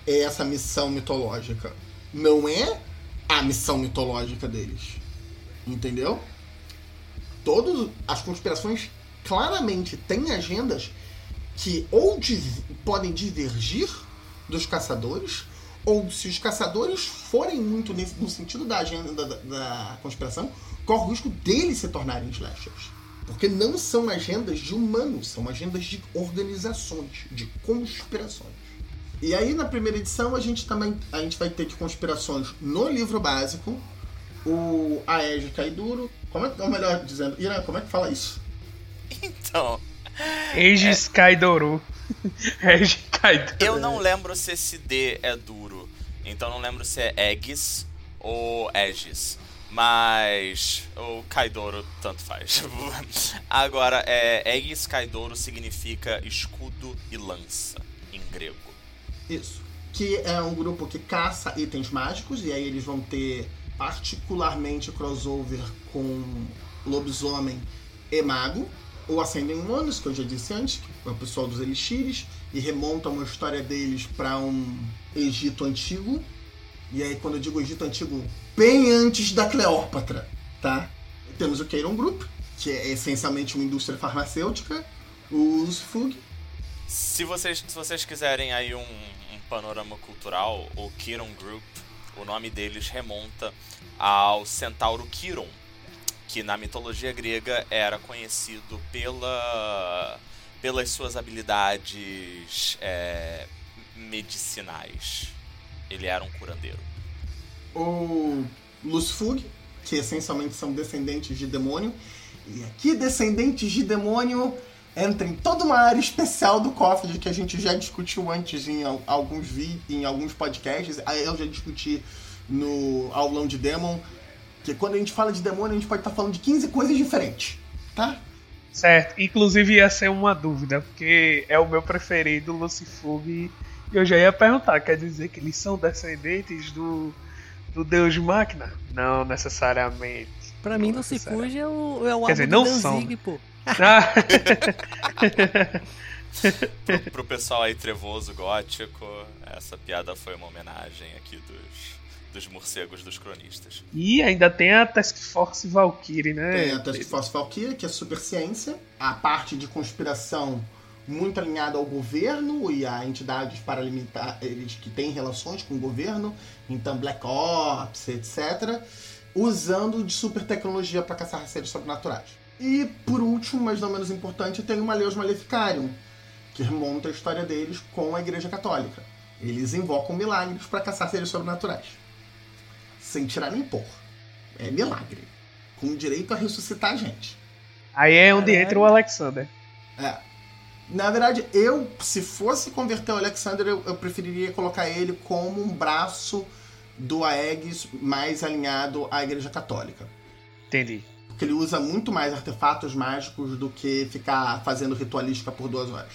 Speaker 2: essa missão mitológica. Não é a missão mitológica deles. Entendeu? Todas as conspirações claramente têm agendas que ou podem divergir dos caçadores ou se os caçadores forem muito nesse, no sentido da agenda da, da conspiração, corre o risco deles se tornarem slashers. Porque não são agendas de humanos, são agendas de organizações, de conspirações. E aí na primeira edição a gente também a gente vai ter de conspirações no livro básico, o Aege Kaiduro, como é, ou melhor dizendo, Irã, como é que fala isso?
Speaker 3: Então,
Speaker 4: Aegis é... Kaidoru. (laughs) Aegis Kaidoru.
Speaker 3: Eu não lembro se esse D é duro. Então não lembro se é Aegis ou Aegis. Mas o Kaidoru tanto faz. (laughs) Agora, é, Aegis Kaidoru significa escudo e lança em grego.
Speaker 2: Isso. Que é um grupo que caça itens mágicos, e aí eles vão ter particularmente crossover com lobisomem e mago o Ascending Ones, que eu já disse antes, que é o pessoal dos Elixires, e remonta uma história deles para um Egito antigo. E aí, quando eu digo Egito antigo, bem antes da Cleópatra, tá? Temos o Keiron Group, que é essencialmente uma indústria farmacêutica, o Fug.
Speaker 3: Se vocês, se vocês quiserem aí um, um panorama cultural, o Kiron Group, o nome deles remonta ao centauro Kiron, que na mitologia grega era conhecido pela, pelas suas habilidades é, medicinais. Ele era um curandeiro.
Speaker 2: O Lusfug, que essencialmente são descendentes de demônio. E aqui, descendentes de demônio entra em toda uma área especial do Coffee que a gente já discutiu antes em alguns vi em alguns podcasts. Eu já discuti no aulão de Demon. Que quando a gente fala de demônio, a gente pode estar falando de 15 coisas diferentes, tá?
Speaker 4: Certo. Inclusive ia ser uma dúvida, porque é o meu preferido, Lucifug. E eu já ia perguntar, quer dizer que eles são descendentes do, do Deus Máquina? Não necessariamente.
Speaker 1: Pra mim, Lucifug é o, é o
Speaker 4: Quer dizer, não Danzig, são.
Speaker 1: pô.
Speaker 4: Ah.
Speaker 3: pro, pro pessoal aí trevoso, gótico, essa piada foi uma homenagem aqui dos, dos morcegos dos cronistas.
Speaker 4: E ainda tem a Task Force Valkyrie, né?
Speaker 2: Tem a Task Force Valkyrie, que é super ciência. A parte de conspiração muito alinhada ao governo e a entidades paramilitares que têm relações com o governo, então Black Ops, etc. Usando de super tecnologia para caçar seres sobrenaturais. E por último, mas não menos importante, tem o Maleus Maleficarium, que remonta a história deles com a Igreja Católica. Eles invocam milagres para caçar seres sobrenaturais. Sem tirar nem pôr. É milagre. Com direito a ressuscitar a gente.
Speaker 4: Aí é onde entra o Alexander.
Speaker 2: É. Na verdade, eu, se fosse converter o Alexander, eu, eu preferiria colocar ele como um braço do Aegis mais alinhado à Igreja Católica.
Speaker 4: Entendi
Speaker 2: porque ele usa muito mais artefatos mágicos do que ficar fazendo ritualística por duas horas.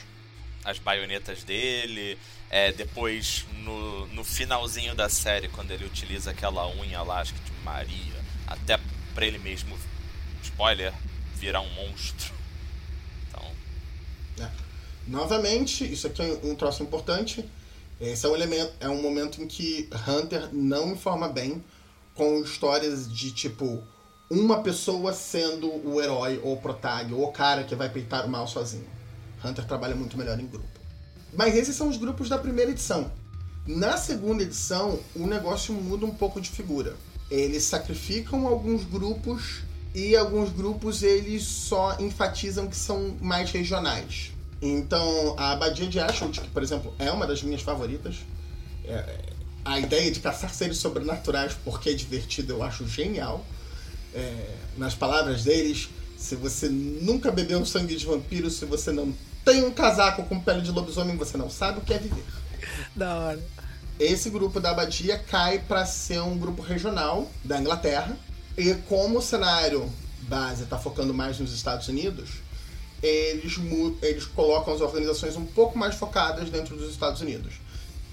Speaker 3: As baionetas dele, é, depois no, no finalzinho da série, quando ele utiliza aquela unha lá, acho que de Maria, até pra ele mesmo, spoiler, virar um monstro. Então.
Speaker 2: É. Novamente, isso aqui é um troço importante. Esse é um elemento, é um momento em que Hunter não informa bem com histórias de tipo uma pessoa sendo o herói ou o protag, ou o cara que vai peitar o mal sozinho. Hunter trabalha muito melhor em grupo. Mas esses são os grupos da primeira edição. Na segunda edição, o negócio muda um pouco de figura. Eles sacrificam alguns grupos e alguns grupos eles só enfatizam que são mais regionais. Então, a Abadia de Ashwood, que por exemplo é uma das minhas favoritas, é, a ideia de caçar seres sobrenaturais porque é divertido eu acho genial é, nas palavras deles, se você nunca bebeu sangue de vampiro, se você não tem um casaco com pele de lobisomem, você não sabe o que é viver.
Speaker 1: Da hora.
Speaker 2: Esse grupo da abadia cai para ser um grupo regional da Inglaterra. E como o cenário base está focando mais nos Estados Unidos, eles, eles colocam as organizações um pouco mais focadas dentro dos Estados Unidos.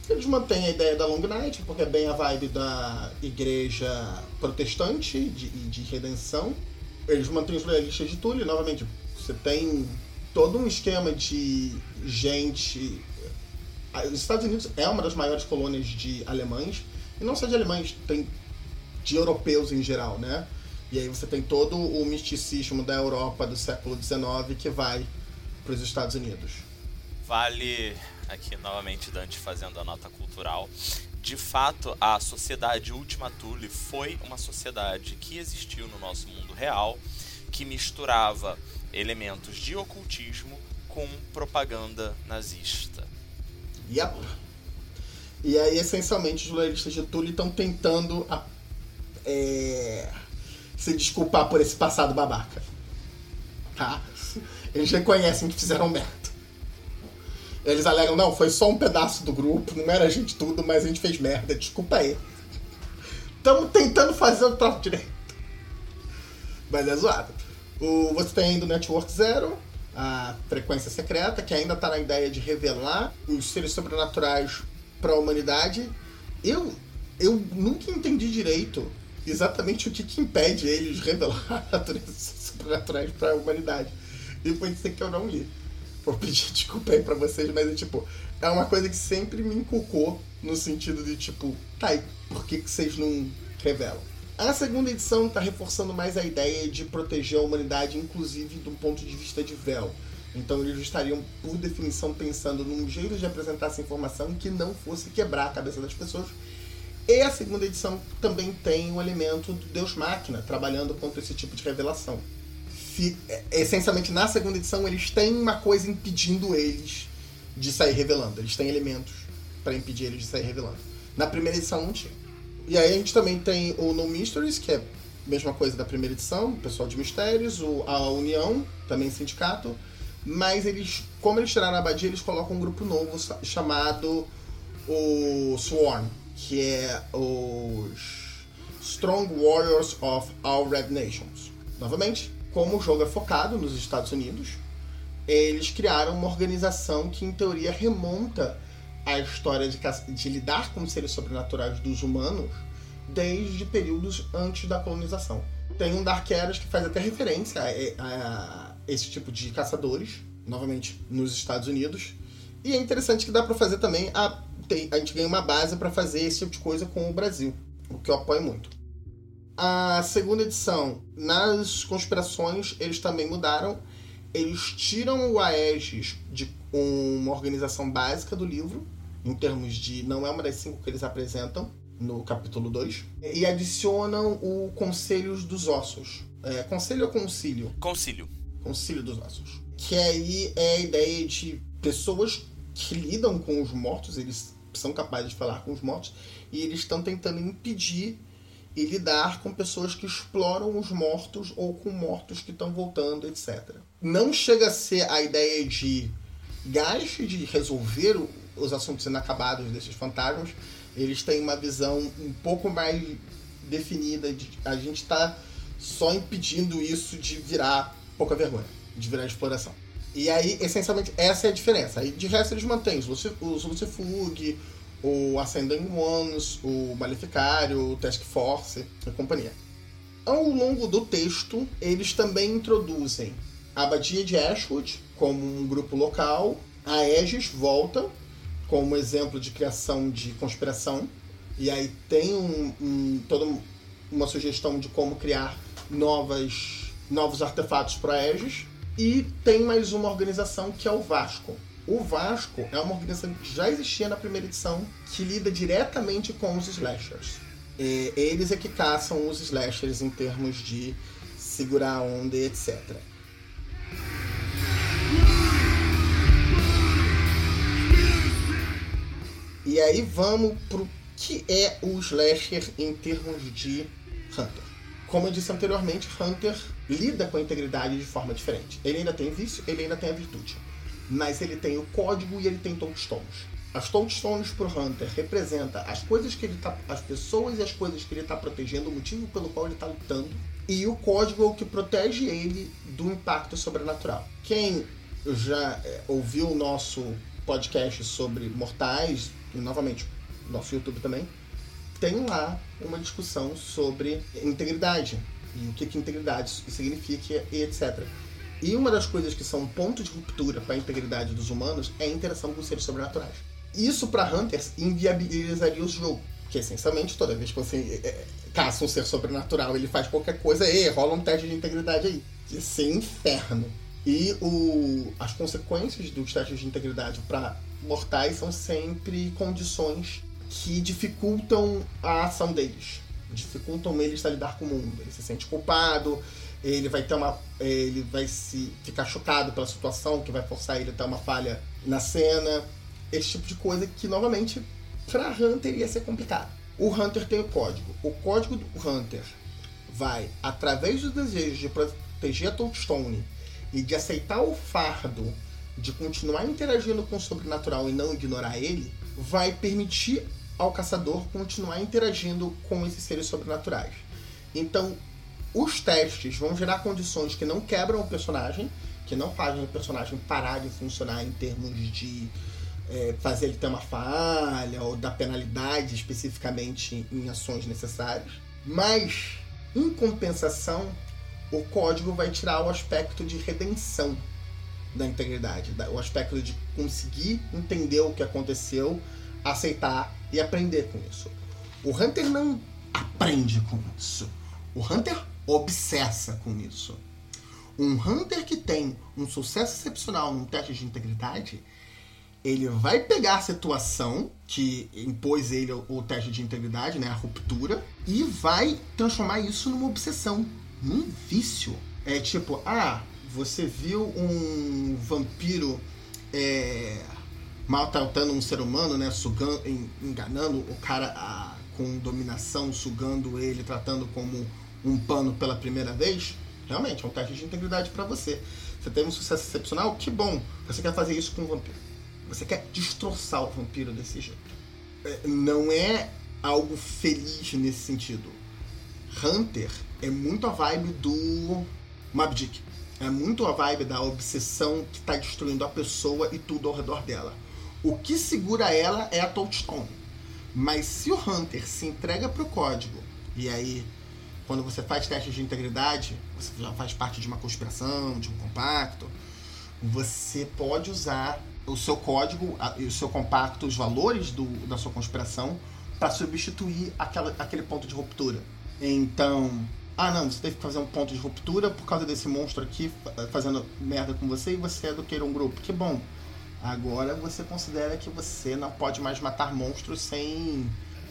Speaker 2: Eles mantêm a ideia da Long Night, porque é bem a vibe da igreja protestante de, de redenção. Eles mantêm os loyalistas de Tully, novamente. Você tem todo um esquema de gente. Os Estados Unidos é uma das maiores colônias de alemães, e não só de alemães, tem de europeus em geral, né? E aí você tem todo o misticismo da Europa do século XIX que vai para os Estados Unidos.
Speaker 3: Vale aqui novamente Dante fazendo a nota cultural. De fato, a sociedade Ultima Thule foi uma sociedade que existiu no nosso mundo real, que misturava elementos de ocultismo com propaganda nazista.
Speaker 2: Yep. E aí, essencialmente, os loyalistas de Thule estão tentando a, é, se desculpar por esse passado babaca. Tá? Eles reconhecem que fizeram merda. Eles alegam, não, foi só um pedaço do grupo, não era a gente tudo, mas a gente fez merda, desculpa aí. Estamos tentando fazer o troço direito. Mas é zoado. O, você tem ainda o Network Zero, a frequência secreta, que ainda está na ideia de revelar os seres sobrenaturais para a humanidade. Eu, eu nunca entendi direito exatamente o que, que impede eles de revelar (laughs) naturezas sobrenaturais para a humanidade. E pode ser que eu não li. Vou pedir (laughs) desculpa aí pra vocês, mas é tipo, é uma coisa que sempre me inculcou no sentido de tipo, tá, por que, que vocês não revelam? A segunda edição está reforçando mais a ideia de proteger a humanidade, inclusive do ponto de vista de véu. Então eles estariam, por definição, pensando num jeito de apresentar essa informação que não fosse quebrar a cabeça das pessoas. E a segunda edição também tem o elemento do Deus Máquina, trabalhando contra esse tipo de revelação. É, essencialmente, na segunda edição, eles têm uma coisa impedindo eles de sair revelando. Eles têm elementos para impedir eles de sair revelando. Na primeira edição não tinha. E aí a gente também tem o No Mysteries, que é a mesma coisa da primeira edição, o pessoal de mistérios, o, a União, também sindicato, mas eles, como eles tiraram a abadia, eles colocam um grupo novo chamado o Swarm, que é os Strong Warriors of All Red Nations. Novamente, como o jogo é focado nos Estados Unidos, eles criaram uma organização que, em teoria, remonta a história de, de lidar com seres sobrenaturais dos humanos desde períodos antes da colonização. Tem um Dark Eras que faz até referência a, a, esse tipo de caçadores, novamente nos Estados Unidos. E é interessante que dá para fazer também a, tem, a gente ganha uma base para fazer esse tipo de coisa com o Brasil, o que eu apoio muito. A segunda edição, nas conspirações, eles também mudaram. Eles tiram o Aegis de uma organização básica do livro em termos de. Não é uma das cinco que eles apresentam no capítulo 2. E adicionam o Conselhos dos Ossos. É, conselho ou concílio?
Speaker 3: Concílio.
Speaker 2: Concílio dos Ossos. Que aí é a ideia de pessoas que lidam com os mortos, eles são capazes de falar com os mortos, e eles estão tentando impedir e lidar com pessoas que exploram os mortos ou com mortos que estão voltando, etc. Não chega a ser a ideia de gaste de resolver os assuntos inacabados desses fantasmas, eles têm uma visão um pouco mais definida de a gente está só impedindo isso de virar pouca vergonha, de virar exploração. E aí, essencialmente, essa é a diferença. Aí, de resto, eles mantêm os, Lucifug, o Ascending Ones, o Maleficário, o Task Force e companhia. Ao longo do texto, eles também introduzem a Abadia de Ashwood como um grupo local, a Aegis volta como exemplo de criação de conspiração. E aí tem um, um, toda uma sugestão de como criar novas, novos artefatos para Aegis. E tem mais uma organização que é o Vasco. O Vasco é uma organização que já existia na primeira edição, que lida diretamente com os slashers. E eles é que caçam os slashers em termos de segurar a onda e etc. E aí vamos pro que é o slasher em termos de Hunter. Como eu disse anteriormente, Hunter lida com a integridade de forma diferente. Ele ainda tem vício, ele ainda tem a virtude. Mas ele tem o código e ele tem touchstones. As touchstones pro Hunter representa as coisas que ele tá. as pessoas e as coisas que ele está protegendo, o motivo pelo qual ele está lutando. E o código é o que protege ele do impacto sobrenatural. Quem já é, ouviu o nosso podcast sobre mortais, e novamente, nosso YouTube também, tem lá uma discussão sobre integridade e o que, que integridade significa e etc. E uma das coisas que são um ponto de ruptura para a integridade dos humanos é a interação com seres sobrenaturais. Isso para Hunters inviabilizaria o jogo, que essencialmente toda vez que você é, caça um ser sobrenatural, ele faz qualquer coisa, e rola um teste de integridade aí. Ia ser inferno. E o, as consequências dos testes de integridade para mortais são sempre condições que dificultam a ação deles. Dificultam eles a lidar com o mundo. Ele se sente culpado, ele vai ter uma. ele vai se ficar chocado pela situação, que vai forçar ele a ter uma falha na cena. Esse tipo de coisa que, novamente, para Hunter ia ser complicado. O Hunter tem o código. O código do Hunter vai, através do desejo de proteger a Toadstone e de aceitar o fardo de continuar interagindo com o sobrenatural e não ignorar ele, vai permitir ao caçador continuar interagindo com esses seres sobrenaturais. Então, os testes vão gerar condições que não quebram o personagem, que não fazem o personagem parar de funcionar em termos de é, fazer ele ter uma falha ou dar penalidade especificamente em ações necessárias. Mas, em compensação, o código vai tirar o aspecto de redenção da integridade, o aspecto de conseguir entender o que aconteceu, aceitar e aprender com isso. O Hunter não aprende com isso. O Hunter obsessa com isso. Um Hunter que tem um sucesso excepcional num teste de integridade, ele vai pegar a situação que impôs ele o teste de integridade, né, a ruptura, e vai transformar isso numa obsessão, num vício. É tipo, ah, você viu um vampiro é, maltratando um ser humano, né, sugando, enganando o cara a, com dominação, sugando ele, tratando como um pano pela primeira vez? Realmente, é um teste de integridade para você. Você teve um sucesso excepcional? Que bom! Você quer fazer isso com o vampiro. Você quer destroçar o vampiro desse jeito. É, não é algo feliz nesse sentido. Hunter é muito a vibe do Mob Dick. É muito a vibe da obsessão que está destruindo a pessoa e tudo ao redor dela. O que segura ela é a Touchstone. Mas se o Hunter se entrega pro código, e aí quando você faz testes de integridade, você já faz parte de uma conspiração, de um compacto, você pode usar o seu código o seu compacto, os valores do, da sua conspiração, para substituir aquela, aquele ponto de ruptura. Então, ah não, você teve que fazer um ponto de ruptura por causa desse monstro aqui fazendo merda com você e você é do Queira um grupo. Que bom. Agora você considera que você não pode mais matar monstros sem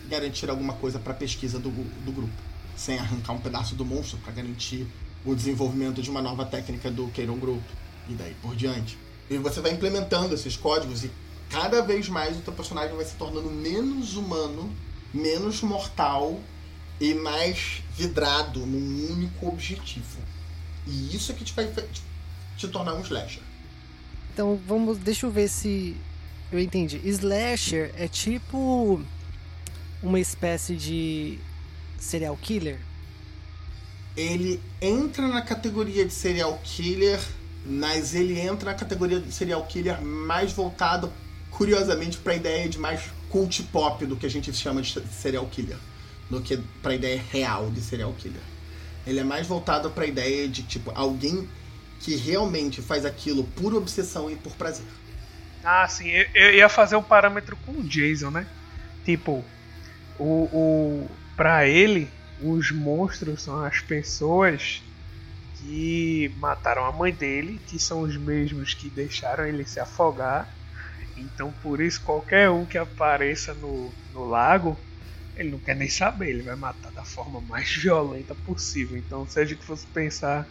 Speaker 2: garantir alguma coisa para pesquisa do, do grupo sem arrancar um pedaço do monstro para garantir o desenvolvimento de uma nova técnica do Keiron Group e daí por diante. E você vai implementando esses códigos e cada vez mais o teu personagem vai se tornando menos humano, menos mortal e mais vidrado num único objetivo. E isso é que te vai te tornar um slasher.
Speaker 1: Então vamos, deixa eu ver se eu entendi. Slasher é tipo uma espécie de serial killer?
Speaker 2: Ele entra na categoria de serial killer, mas ele entra na categoria de serial killer mais voltado, curiosamente, para a ideia de mais cult pop do que a gente chama de serial killer, do que para a ideia real de serial killer. Ele é mais voltado para a ideia de tipo alguém que realmente faz aquilo por obsessão e por prazer.
Speaker 4: Ah, sim. Eu, eu ia fazer um parâmetro com o Jason, né? Tipo, o, o para ele, os monstros são as pessoas que mataram a mãe dele, que são os mesmos que deixaram ele se afogar. Então, por isso, qualquer um que apareça no, no lago, ele não quer nem saber, ele vai matar da forma mais (laughs) violenta possível. Então, seja que fosse pensar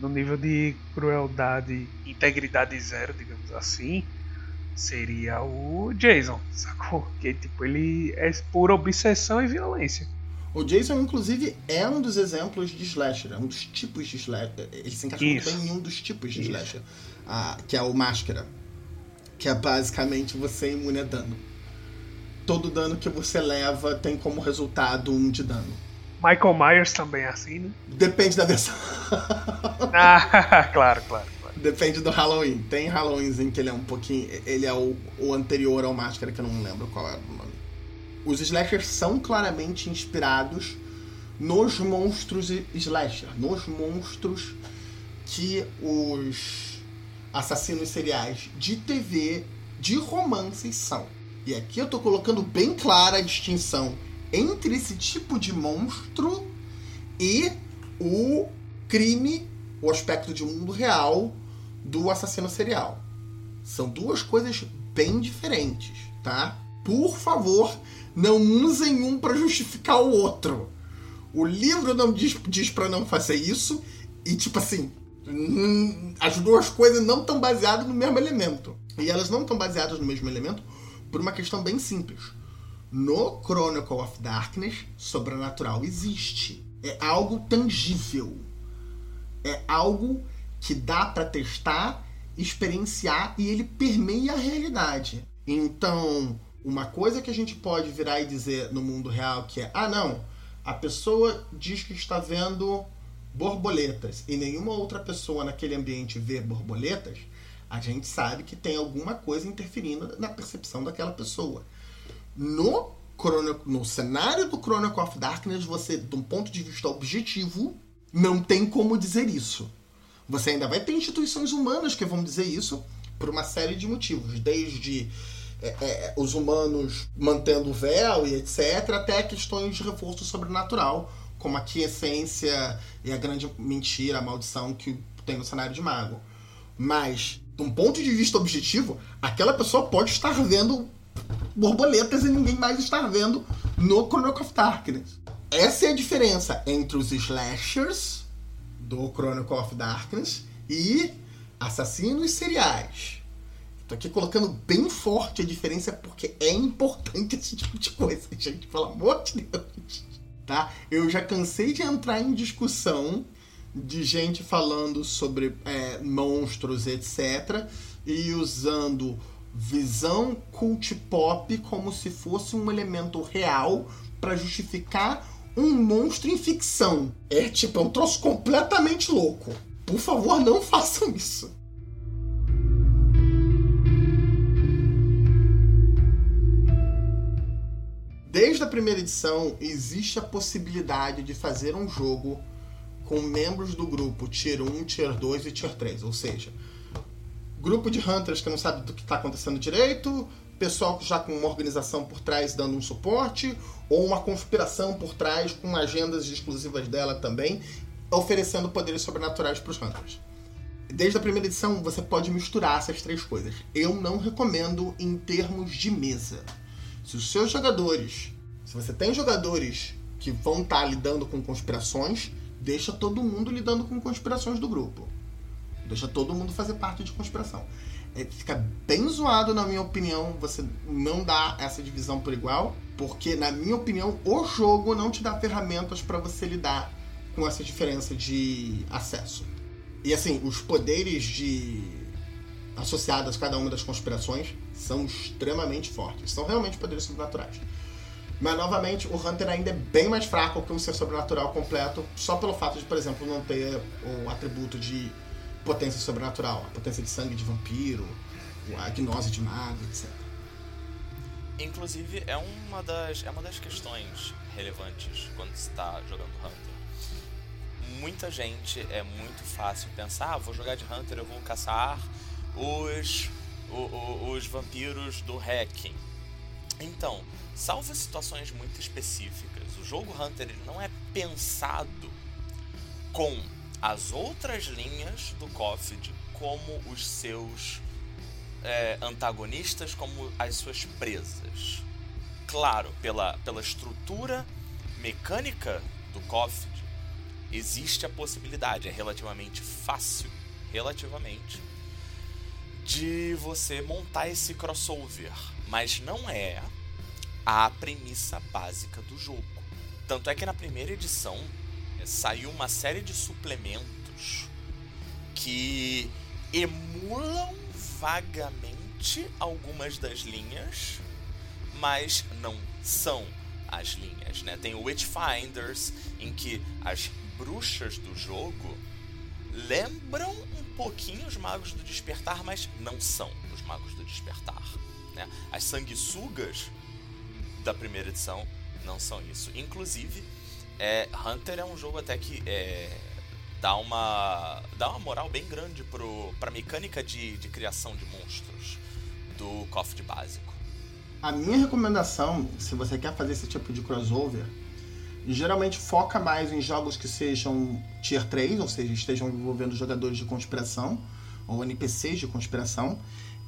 Speaker 4: no nível de crueldade, integridade zero, digamos assim, seria o Jason, sacou? Que tipo, ele é pura obsessão e violência.
Speaker 2: O Jason, inclusive, é um dos exemplos de slasher, é um dos tipos de slasher. Ele se encaixa muito bem em um dos tipos de Isso. slasher, ah, que é o Máscara. Que é basicamente você imune a dano. Todo dano que você leva tem como resultado um de dano.
Speaker 4: Michael Myers também é assim, né?
Speaker 2: Depende da versão. (laughs)
Speaker 4: ah, (laughs) claro, claro.
Speaker 2: Depende do Halloween. Tem Halloweens em que ele é um pouquinho. Ele é o, o anterior ao Máscara, que eu não lembro qual era o nome. Os slashers são claramente inspirados nos monstros slasher, nos monstros que os assassinos seriais de TV, de romances são. E aqui eu tô colocando bem clara a distinção entre esse tipo de monstro e o crime, o aspecto de mundo real do assassino serial. São duas coisas bem diferentes, tá? Por favor, não usem um para justificar o outro. O livro não diz, diz para não fazer isso e tipo assim, hum, as duas coisas não estão baseadas no mesmo elemento. E elas não estão baseadas no mesmo elemento por uma questão bem simples. No Chronicle of Darkness, sobrenatural existe. É algo tangível. É algo que dá para testar, experienciar e ele permeia a realidade. Então, uma coisa que a gente pode virar e dizer no mundo real que é: ah, não, a pessoa diz que está vendo borboletas e nenhuma outra pessoa naquele ambiente vê borboletas, a gente sabe que tem alguma coisa interferindo na percepção daquela pessoa. No, no cenário do Chronicle of Darkness, você, de um ponto de vista objetivo, não tem como dizer isso. Você ainda vai ter instituições humanas que vão dizer isso por uma série de motivos, desde é, é, os humanos mantendo o véu e etc., até questões de reforço sobrenatural, como a quiescência e a grande mentira, a maldição que tem no cenário de mago. Mas, de um ponto de vista objetivo, aquela pessoa pode estar vendo borboletas e ninguém mais estar vendo no Chronicle of Darkness. Essa é a diferença entre os slashers do Chronicle of Darkness e assassinos seriais. Tô aqui colocando bem forte a diferença porque é importante (laughs) esse tipo de coisa, gente, pelo amor de Deus. Tá? Eu já cansei de entrar em discussão de gente falando sobre é, monstros, etc., e usando visão cult pop como se fosse um elemento real para justificar um monstro em ficção. É tipo, é um troço completamente louco. Por favor, não façam isso. Desde a primeira edição, existe a possibilidade de fazer um jogo com membros do grupo Tier 1, Tier 2 e Tier 3. Ou seja, grupo de hunters que não sabe do que está acontecendo direito, pessoal já com uma organização por trás dando um suporte, ou uma conspiração por trás com agendas exclusivas dela também, oferecendo poderes sobrenaturais para os hunters. Desde a primeira edição, você pode misturar essas três coisas. Eu não recomendo em termos de mesa. Se os seus jogadores, se você tem jogadores que vão estar tá lidando com conspirações, deixa todo mundo lidando com conspirações do grupo. Deixa todo mundo fazer parte de conspiração. É, fica bem zoado, na minha opinião, você não dá essa divisão por igual, porque, na minha opinião, o jogo não te dá ferramentas para você lidar com essa diferença de acesso. E assim, os poderes de associados a cada uma das conspirações são extremamente fortes. São realmente poderes sobrenaturais. Mas, novamente, o Hunter ainda é bem mais fraco que um ser sobrenatural completo, só pelo fato de, por exemplo, não ter o atributo de potência sobrenatural, a potência de sangue de vampiro, a gnose de mago, etc.
Speaker 3: Inclusive, é uma das, é uma das questões relevantes quando se está jogando Hunter. Muita gente é muito fácil pensar, ah, vou jogar de Hunter, eu vou caçar os, os, os vampiros do hacking. Então, salvo situações muito específicas, o jogo Hunter ele não é pensado com as outras linhas do COFID como os seus é, antagonistas, como as suas presas. Claro, pela, pela estrutura mecânica do COFID, existe a possibilidade, é relativamente fácil, relativamente, de você montar esse crossover, mas não é a premissa básica do jogo. Tanto é que na primeira edição saiu uma série de suplementos que emulam vagamente algumas das linhas, mas não são as linhas, né? Tem o Witchfinders, em que as bruxas do jogo lembram um pouquinho os magos do despertar, mas não são os magos do despertar. Né? As sanguessugas da primeira edição não são isso. Inclusive, é, Hunter é um jogo até que é, dá, uma, dá uma moral bem grande pro, pra mecânica de, de criação de monstros do KOF de básico.
Speaker 2: A minha recomendação, se você quer fazer esse tipo de crossover, geralmente foca mais em jogos que sejam Tier 3, ou seja, estejam envolvendo jogadores de conspiração, ou NPCs de conspiração,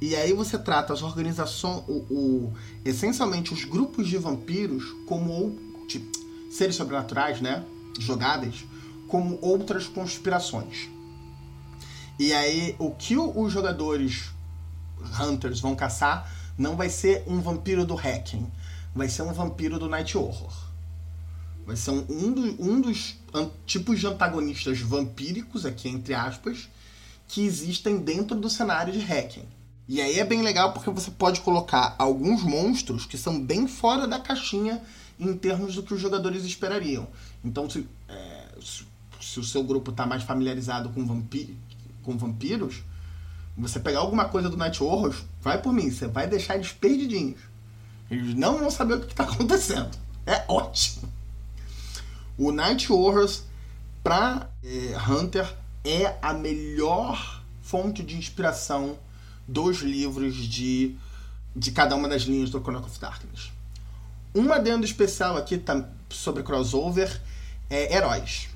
Speaker 2: e aí você trata as organizações, o, o, essencialmente os grupos de vampiros como tipo, seres sobrenaturais, né? Jogáveis, como outras conspirações. E aí o que os jogadores Hunters vão caçar não vai ser um vampiro do Hacking, vai ser um vampiro do Night Horror. Vai ser um, um, do, um dos tipos de antagonistas vampíricos, aqui entre aspas, que existem dentro do cenário de Hacking. E aí é bem legal porque você pode colocar alguns monstros que são bem fora da caixinha em termos do que os jogadores esperariam. Então, se, é, se o seu grupo está mais familiarizado com, vampi com vampiros, você pegar alguma coisa do Night Horrors, vai por mim, você vai deixar eles perdidinhos. Eles não vão saber o que está (laughs) acontecendo. É ótimo. O Night Horrors para é, Hunter é a melhor fonte de inspiração dos livros de, de cada uma das linhas do Chronicle of Darkness. Um adendo especial aqui tá, sobre crossover é heróis.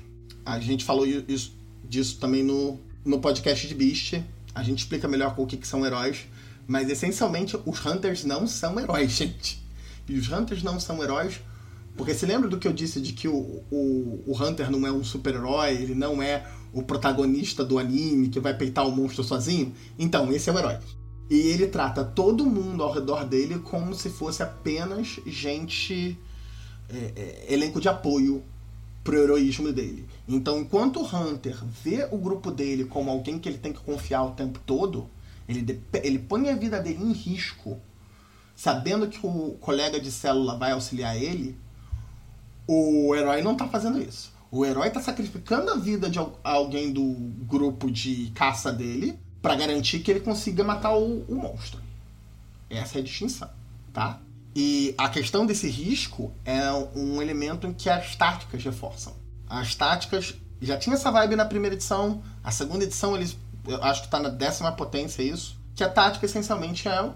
Speaker 2: A gente falou isso, disso também no, no podcast de Beast. A gente explica melhor o que, que são heróis. Mas essencialmente os Hunters não são heróis, (laughs) gente. E os Hunters não são heróis porque se lembra do que eu disse de que o, o, o Hunter não é um super-herói, ele não é o protagonista do anime que vai peitar o monstro sozinho? Então, esse é o herói. E ele trata todo mundo ao redor dele como se fosse apenas gente. É, é, elenco de apoio pro heroísmo dele. Então, enquanto o Hunter vê o grupo dele como alguém que ele tem que confiar o tempo todo, ele, ele põe a vida dele em risco, sabendo que o colega de célula vai auxiliar ele, o herói não tá fazendo isso. O herói tá sacrificando a vida de alguém do grupo de caça dele para garantir que ele consiga matar o, o monstro. Essa é a distinção, tá? E a questão desse risco é um elemento em que as táticas reforçam. As táticas já tinha essa vibe na primeira edição, a segunda edição eles eu acho que está na décima potência isso, que a tática essencialmente é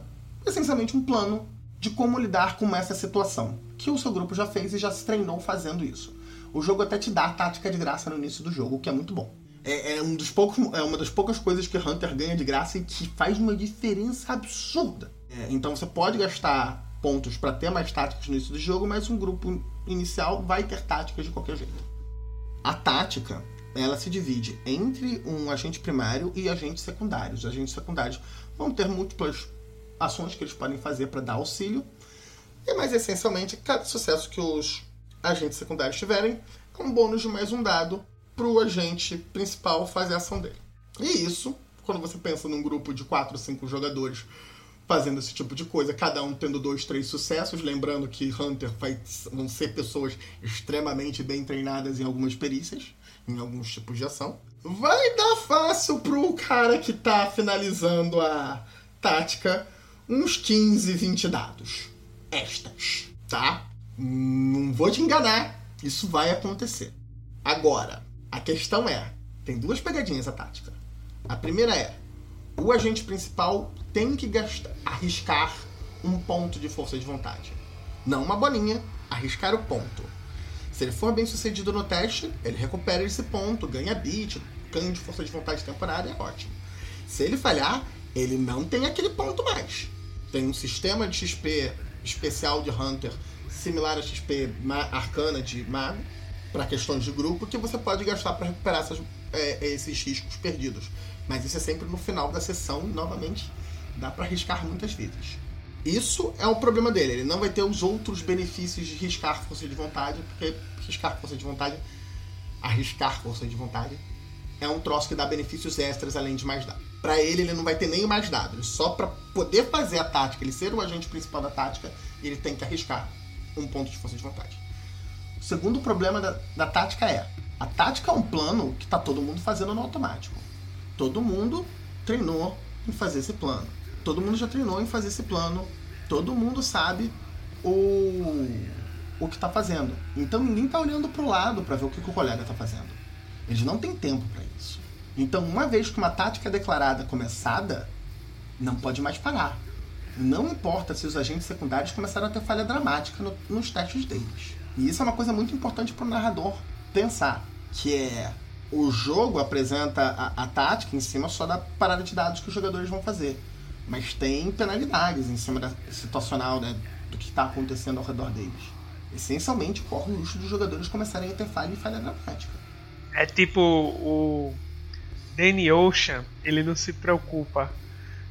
Speaker 2: essencialmente um plano de como lidar com essa situação, que o seu grupo já fez e já se treinou fazendo isso. O jogo até te dá a tática de graça no início do jogo, o que é muito bom. É, é, um dos poucos, é uma das poucas coisas que Hunter ganha de graça e que faz uma diferença absurda. É, então você pode gastar pontos para ter mais táticas no início do jogo, mas um grupo inicial vai ter táticas de qualquer jeito. A tática ela se divide entre um agente primário e agentes secundários. Os agentes secundários vão ter múltiplas ações que eles podem fazer para dar auxílio, e mais essencialmente, cada sucesso que os agentes secundários tiverem um bônus de mais um dado para o agente principal fazer a ação dele. E isso, quando você pensa num grupo de 4 ou 5 jogadores fazendo esse tipo de coisa, cada um tendo dois, três sucessos, lembrando que Hunter vai, vão ser pessoas extremamente bem treinadas em algumas perícias, em alguns tipos de ação. Vai dar fácil pro cara que tá finalizando a tática uns 15, 20 dados. Estas, tá? Não vou te enganar, isso vai acontecer. Agora, a questão é: tem duas pegadinhas a tática. A primeira é: o agente principal tem que gastar, arriscar um ponto de força de vontade. Não uma bolinha, arriscar o ponto. Se ele for bem sucedido no teste, ele recupera esse ponto, ganha bit, ganho de força de vontade temporária, é ótimo. Se ele falhar, ele não tem aquele ponto mais. Tem um sistema de XP especial de Hunter, similar a XP arcana de mago, para questões de grupo, que você pode gastar para recuperar essas, é, esses riscos perdidos. Mas isso é sempre no final da sessão, novamente, dá para arriscar muitas vidas. Isso é o problema dele. Ele não vai ter os outros benefícios de riscar força de vontade, porque riscar força de vontade, arriscar força de vontade, é um troço que dá benefícios extras além de mais dado. Para ele, ele não vai ter nem mais dado. Só para poder fazer a tática, ele ser o agente principal da tática, ele tem que arriscar um ponto de força de vontade. O segundo problema da, da tática é: a tática é um plano que está todo mundo fazendo no automático. Todo mundo treinou em fazer esse plano todo mundo já treinou em fazer esse plano, todo mundo sabe o, o que está fazendo. Então ninguém está olhando para o lado para ver o que, que o colega está fazendo. Eles não têm tempo para isso. Então, uma vez que uma tática é declarada começada, não pode mais parar. Não importa se os agentes secundários começaram a ter falha dramática no, nos testes deles. E isso é uma coisa muito importante para o narrador pensar, que é o jogo apresenta a, a, tática em cima só da parada de dados que os jogadores vão fazer mas tem penalidades em cima da situacional né, do que está acontecendo ao redor deles. Essencialmente, corre o luxo dos jogadores começarem a ter falha e falha dramática.
Speaker 4: É tipo o Danny Ocean, ele não se preocupa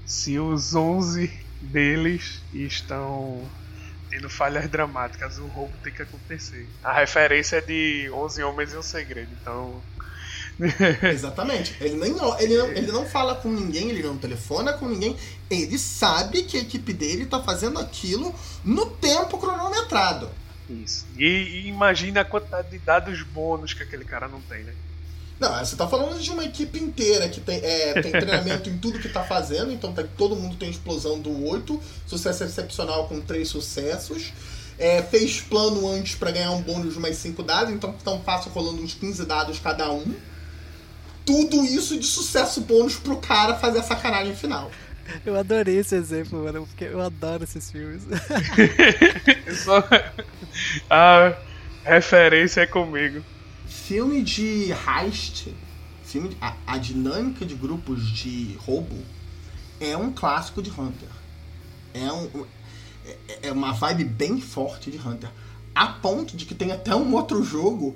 Speaker 4: se os 11 deles estão tendo falhas dramáticas, o roubo tem que acontecer. A referência é de 11 Homens e um Segredo, então (laughs)
Speaker 2: Exatamente. Ele, nem, ele, não, ele não fala com ninguém, ele não telefona com ninguém. Ele sabe que a equipe dele tá fazendo aquilo no tempo cronometrado.
Speaker 4: Isso. E, e imagina a quantidade de dados bônus que aquele cara não tem, né?
Speaker 2: Não, você tá falando de uma equipe inteira que tem, é, tem (laughs) treinamento em tudo que tá fazendo, então tá, todo mundo tem explosão do 8, sucesso excepcional com 3 sucessos. É, fez plano antes para ganhar um bônus de mais 5 dados, então tão fácil rolando uns 15 dados cada um. tudo isso de sucesso bônus pro cara fazer a sacanagem final.
Speaker 1: Eu adorei esse exemplo, mano, porque eu adoro esses filmes. (laughs) (laughs)
Speaker 4: Só... A referência é comigo.
Speaker 2: Filme de heist, filme de, a, a, dinâmica de grupos de roubo é um clássico de Hunter. É, um, é, é uma vibe bem forte de Hunter. A ponto de que tem até um outro jogo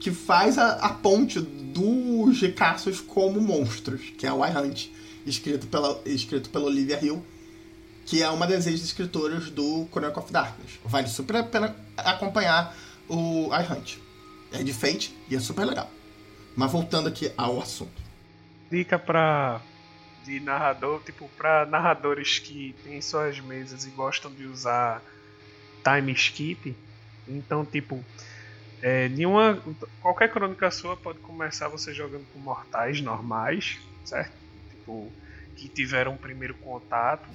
Speaker 2: que faz a, a ponte dos Gcasos como monstros, que é o iHunt, escrito pela, escrito pela Olivia Hill, que é uma das ex-escritoras do Chronicle of Darkness. Vale super a pena acompanhar o iHunt. É Fate e é super legal. Mas voltando aqui ao assunto.
Speaker 4: Dica para de narrador, tipo, para narradores que têm suas mesas e gostam de usar time skip. Então, tipo, é, nenhuma, qualquer crônica sua pode começar você jogando com mortais normais, certo? Tipo, que tiveram um primeiro contato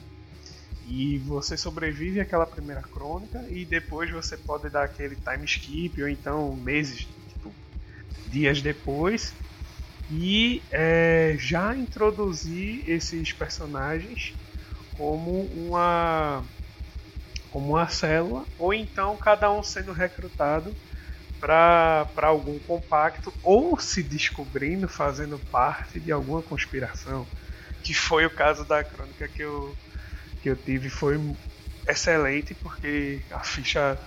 Speaker 4: e você sobrevive àquela primeira crônica e depois você pode dar aquele time skip ou então meses, tipo, dias depois. E é, já introduzir esses personagens como uma como uma célula ou então cada um sendo recrutado para algum compacto ou se descobrindo fazendo parte de alguma conspiração, que foi o caso da crônica que eu, que eu tive, foi excelente porque a ficha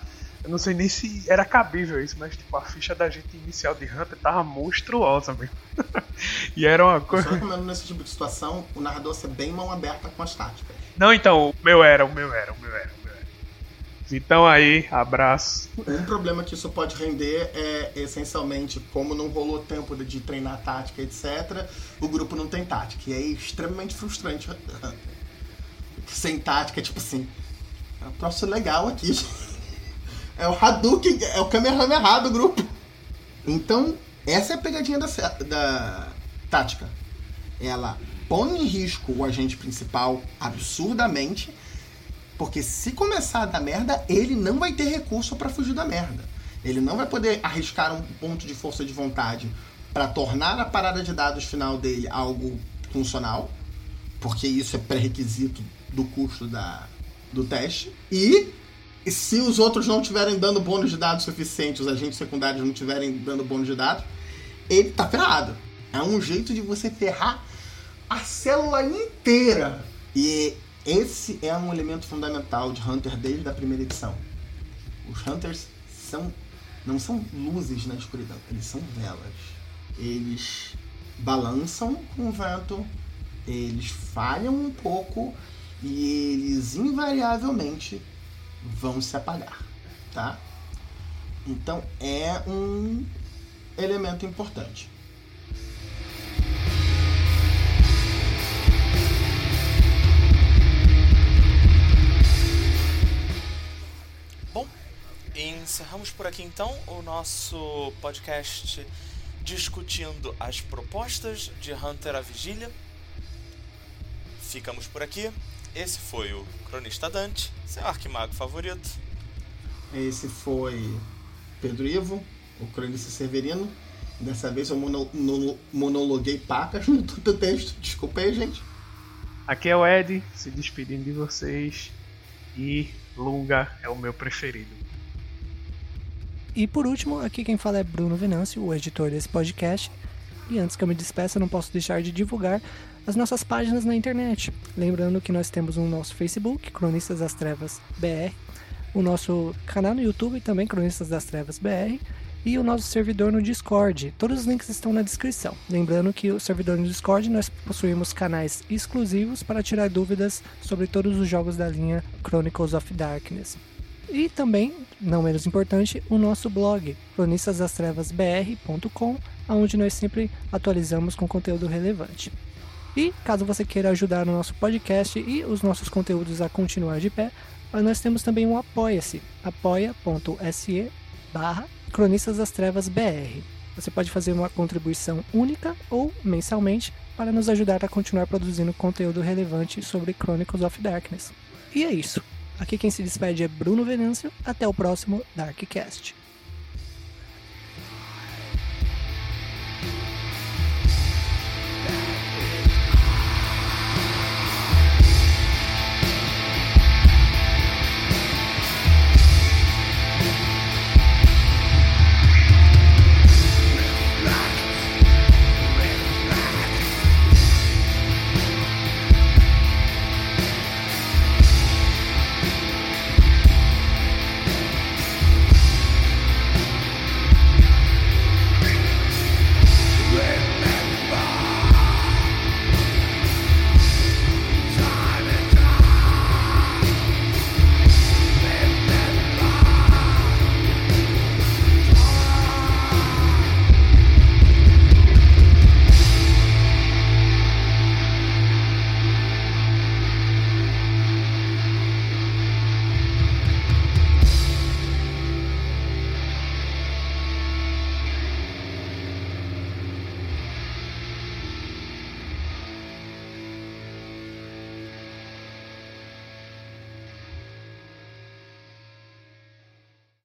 Speaker 4: eu não sei nem se era cabível isso, mas tipo, a ficha da gente inicial de Hunter tava monstruosa mesmo. (laughs) e era uma coisa.
Speaker 2: Eu recomendo nesse tipo de situação o narrador ser bem mão aberta com as táticas.
Speaker 4: Não, então, o meu era, o meu era, o meu era. Então aí, abraço.
Speaker 2: Um problema que isso pode render é essencialmente como não rolou tempo de treinar tática, etc. O grupo não tem tática. E é extremamente frustrante. Sem tática, tipo assim. É um troço legal aqui. É o Hadouken, é o Kamehameha do grupo. Então, essa é a pegadinha da, da tática. Ela põe em risco o agente principal absurdamente porque se começar a dar merda, ele não vai ter recurso para fugir da merda. Ele não vai poder arriscar um ponto de força de vontade para tornar a parada de dados final dele algo funcional, porque isso é pré-requisito do custo da, do teste. E se os outros não estiverem dando bônus de dados suficiente, os agentes secundários não estiverem dando bônus de dados, ele tá ferrado. É um jeito de você ferrar a célula inteira. E esse é um elemento fundamental de Hunter desde a primeira edição. Os Hunters são não são luzes na escuridão, eles são velas. Eles balançam com o vento, eles falham um pouco e eles invariavelmente vão se apagar, tá? Então é um elemento importante.
Speaker 3: encerramos por aqui então o nosso podcast discutindo as propostas de Hunter a Vigília. Ficamos por aqui. Esse foi o Cronista Dante, seu arquimago favorito.
Speaker 2: Esse foi Pedro Ivo, o Cronista Severino. Dessa vez eu mono, no, monologuei pacas no (laughs) texto. Desculpa aí, gente.
Speaker 4: Aqui é o Ed, se despedindo de vocês. E Lunga é o meu preferido.
Speaker 1: E por último, aqui quem fala é Bruno Venâncio, o editor desse podcast. E antes que eu me despeça, não posso deixar de divulgar as nossas páginas na internet. Lembrando que nós temos o nosso Facebook, Cronistas das Trevas BR, o nosso canal no YouTube também, Cronistas das Trevas BR, e o nosso servidor no Discord. Todos os links estão na descrição. Lembrando que o servidor no Discord nós possuímos canais exclusivos para tirar dúvidas sobre todos os jogos da linha Chronicles of Darkness. E também, não menos importante, o nosso blog, cronistasdastrevasbr.com, onde nós sempre atualizamos com conteúdo relevante. E caso você queira ajudar o nosso podcast e os nossos conteúdos a continuar de pé, nós temos também um Apoia-se, apoia.se barra Cronistas das Trevas BR. Você pode fazer uma contribuição única ou mensalmente para nos ajudar a continuar produzindo conteúdo relevante sobre Chronicles of Darkness. E é isso. Aqui quem se despede é Bruno Venâncio. Até o próximo Darkcast.